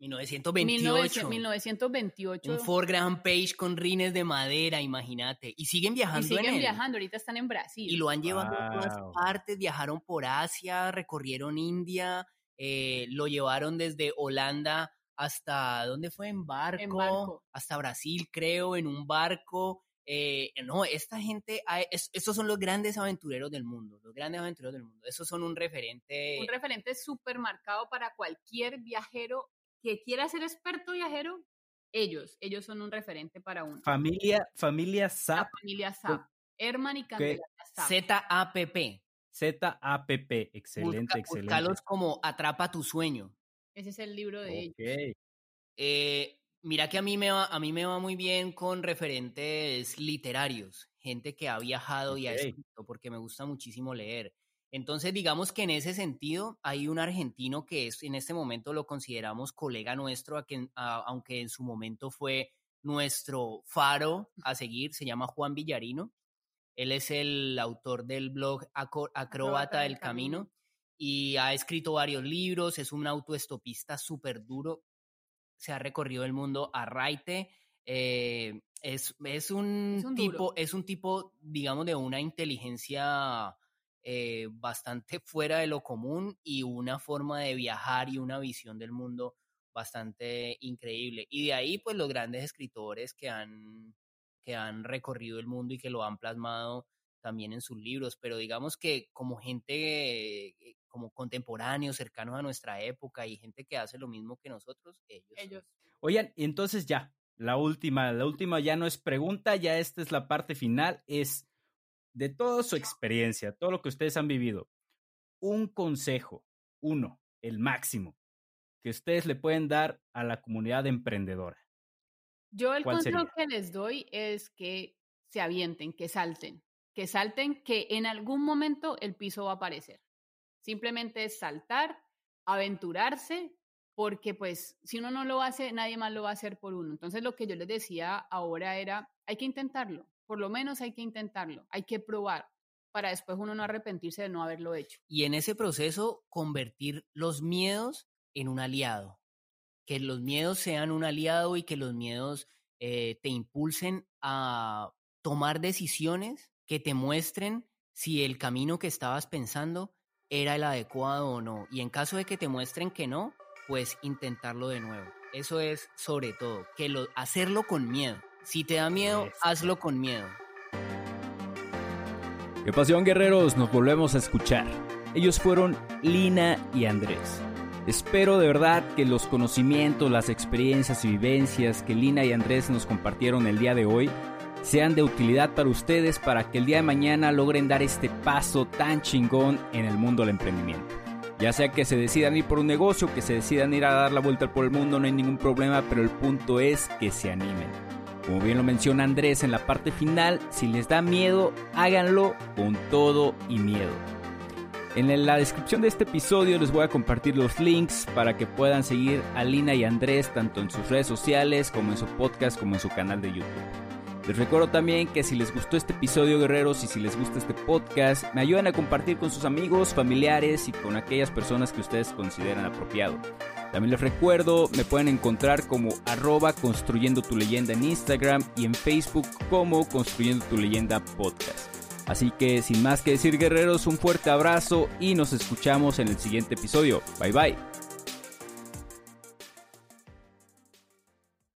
1928. 1928. Un Ford Grand Page con rines de madera, imagínate. Y siguen viajando. Y siguen viajando, ahorita están en Brasil. Y lo han llevado a todas partes, viajaron por Asia, recorrieron India, eh, lo llevaron desde Holanda hasta, ¿dónde fue? En barco, hasta Brasil, creo, en un barco. Eh, no, esta gente, estos son los grandes aventureros del mundo, los grandes aventureros del mundo. Esos son un referente. Un referente súper marcado para cualquier viajero que quiera ser experto viajero. Ellos, ellos son un referente para uno. Familia, familia SAP. familia SAP. Herman y Candela Z-A-P-P. Z-A-P-P, excelente, excelente. Buscalos como Atrapa tu sueño. Ese es el libro de ellos. Eh, mira que a mí, me va, a mí me va muy bien con referentes literarios, gente que ha viajado y ha escrito, porque me gusta muchísimo leer. Entonces, digamos que en ese sentido hay un argentino que es, en este momento lo consideramos colega nuestro, aunque en su momento fue nuestro faro a seguir, se llama Juan Villarino. Él es el autor del blog Acróbata del Camino y ha escrito varios libros, es un autoestopista súper duro, se ha recorrido el mundo a raite. Eh, es, un, tipo, es un tipo, digamos, de una inteligencia eh, bastante fuera de lo común y una forma de viajar y una visión del mundo bastante increíble. Y de ahí, pues, los grandes escritores que han que han recorrido el mundo y que lo han plasmado también en sus libros, pero digamos que como gente, eh, como contemporáneos, cercanos a nuestra época y gente que hace lo mismo que nosotros, ellos. ellos. Oigan, entonces ya, la última, la última ya no es pregunta, ya esta es la parte final, es de toda su experiencia, todo lo que ustedes han vivido, un consejo, uno, el máximo, que ustedes le pueden dar a la comunidad emprendedora. Yo el consejo que les doy es que se avienten, que salten, que salten, que en algún momento el piso va a aparecer. Simplemente es saltar, aventurarse, porque pues si uno no lo hace, nadie más lo va a hacer por uno. Entonces lo que yo les decía ahora era, hay que intentarlo, Por lo menos hay que intentarlo, hay que probar para después uno no arrepentirse de no haberlo hecho. Y en ese proceso convertir los miedos en un aliado, que los miedos sean un aliado y que los miedos eh, te impulsen a tomar decisiones que te muestren si el camino que estabas pensando era el adecuado o no. Y en caso de que te muestren que no, pues intentarlo de nuevo. Eso es sobre todo, que lo, hacerlo con miedo. Si te da miedo, hazlo con miedo. Qué pasión, guerreros, nos volvemos a escuchar. Ellos fueron Lina y Andrés. Espero de verdad que los conocimientos, las experiencias y vivencias que Lina y Andrés nos compartieron el día de hoy sean de utilidad para ustedes para que el día de mañana logren dar este paso tan chingón en el mundo del emprendimiento. Ya sea que se decidan ir por un negocio, que se decidan ir a dar la vuelta por el mundo, no hay ningún problema, pero el punto es que se animen. Como bien lo menciona Andrés en la parte final, si les da miedo, háganlo con todo y miedo. En la descripción de este episodio les voy a compartir los links para que puedan seguir a Lina y Andrés tanto en sus redes sociales como en su podcast como en su canal de YouTube. Les recuerdo también que si les gustó este episodio, guerreros, y si les gusta este podcast, me ayuden a compartir con sus amigos, familiares y con aquellas personas que ustedes consideran apropiado. También les recuerdo, me pueden encontrar como arroba construyendo tu leyenda en Instagram y en Facebook como construyendo tu leyenda podcast. Así que sin más que decir guerreros, un fuerte abrazo y nos escuchamos en el siguiente episodio. Bye bye.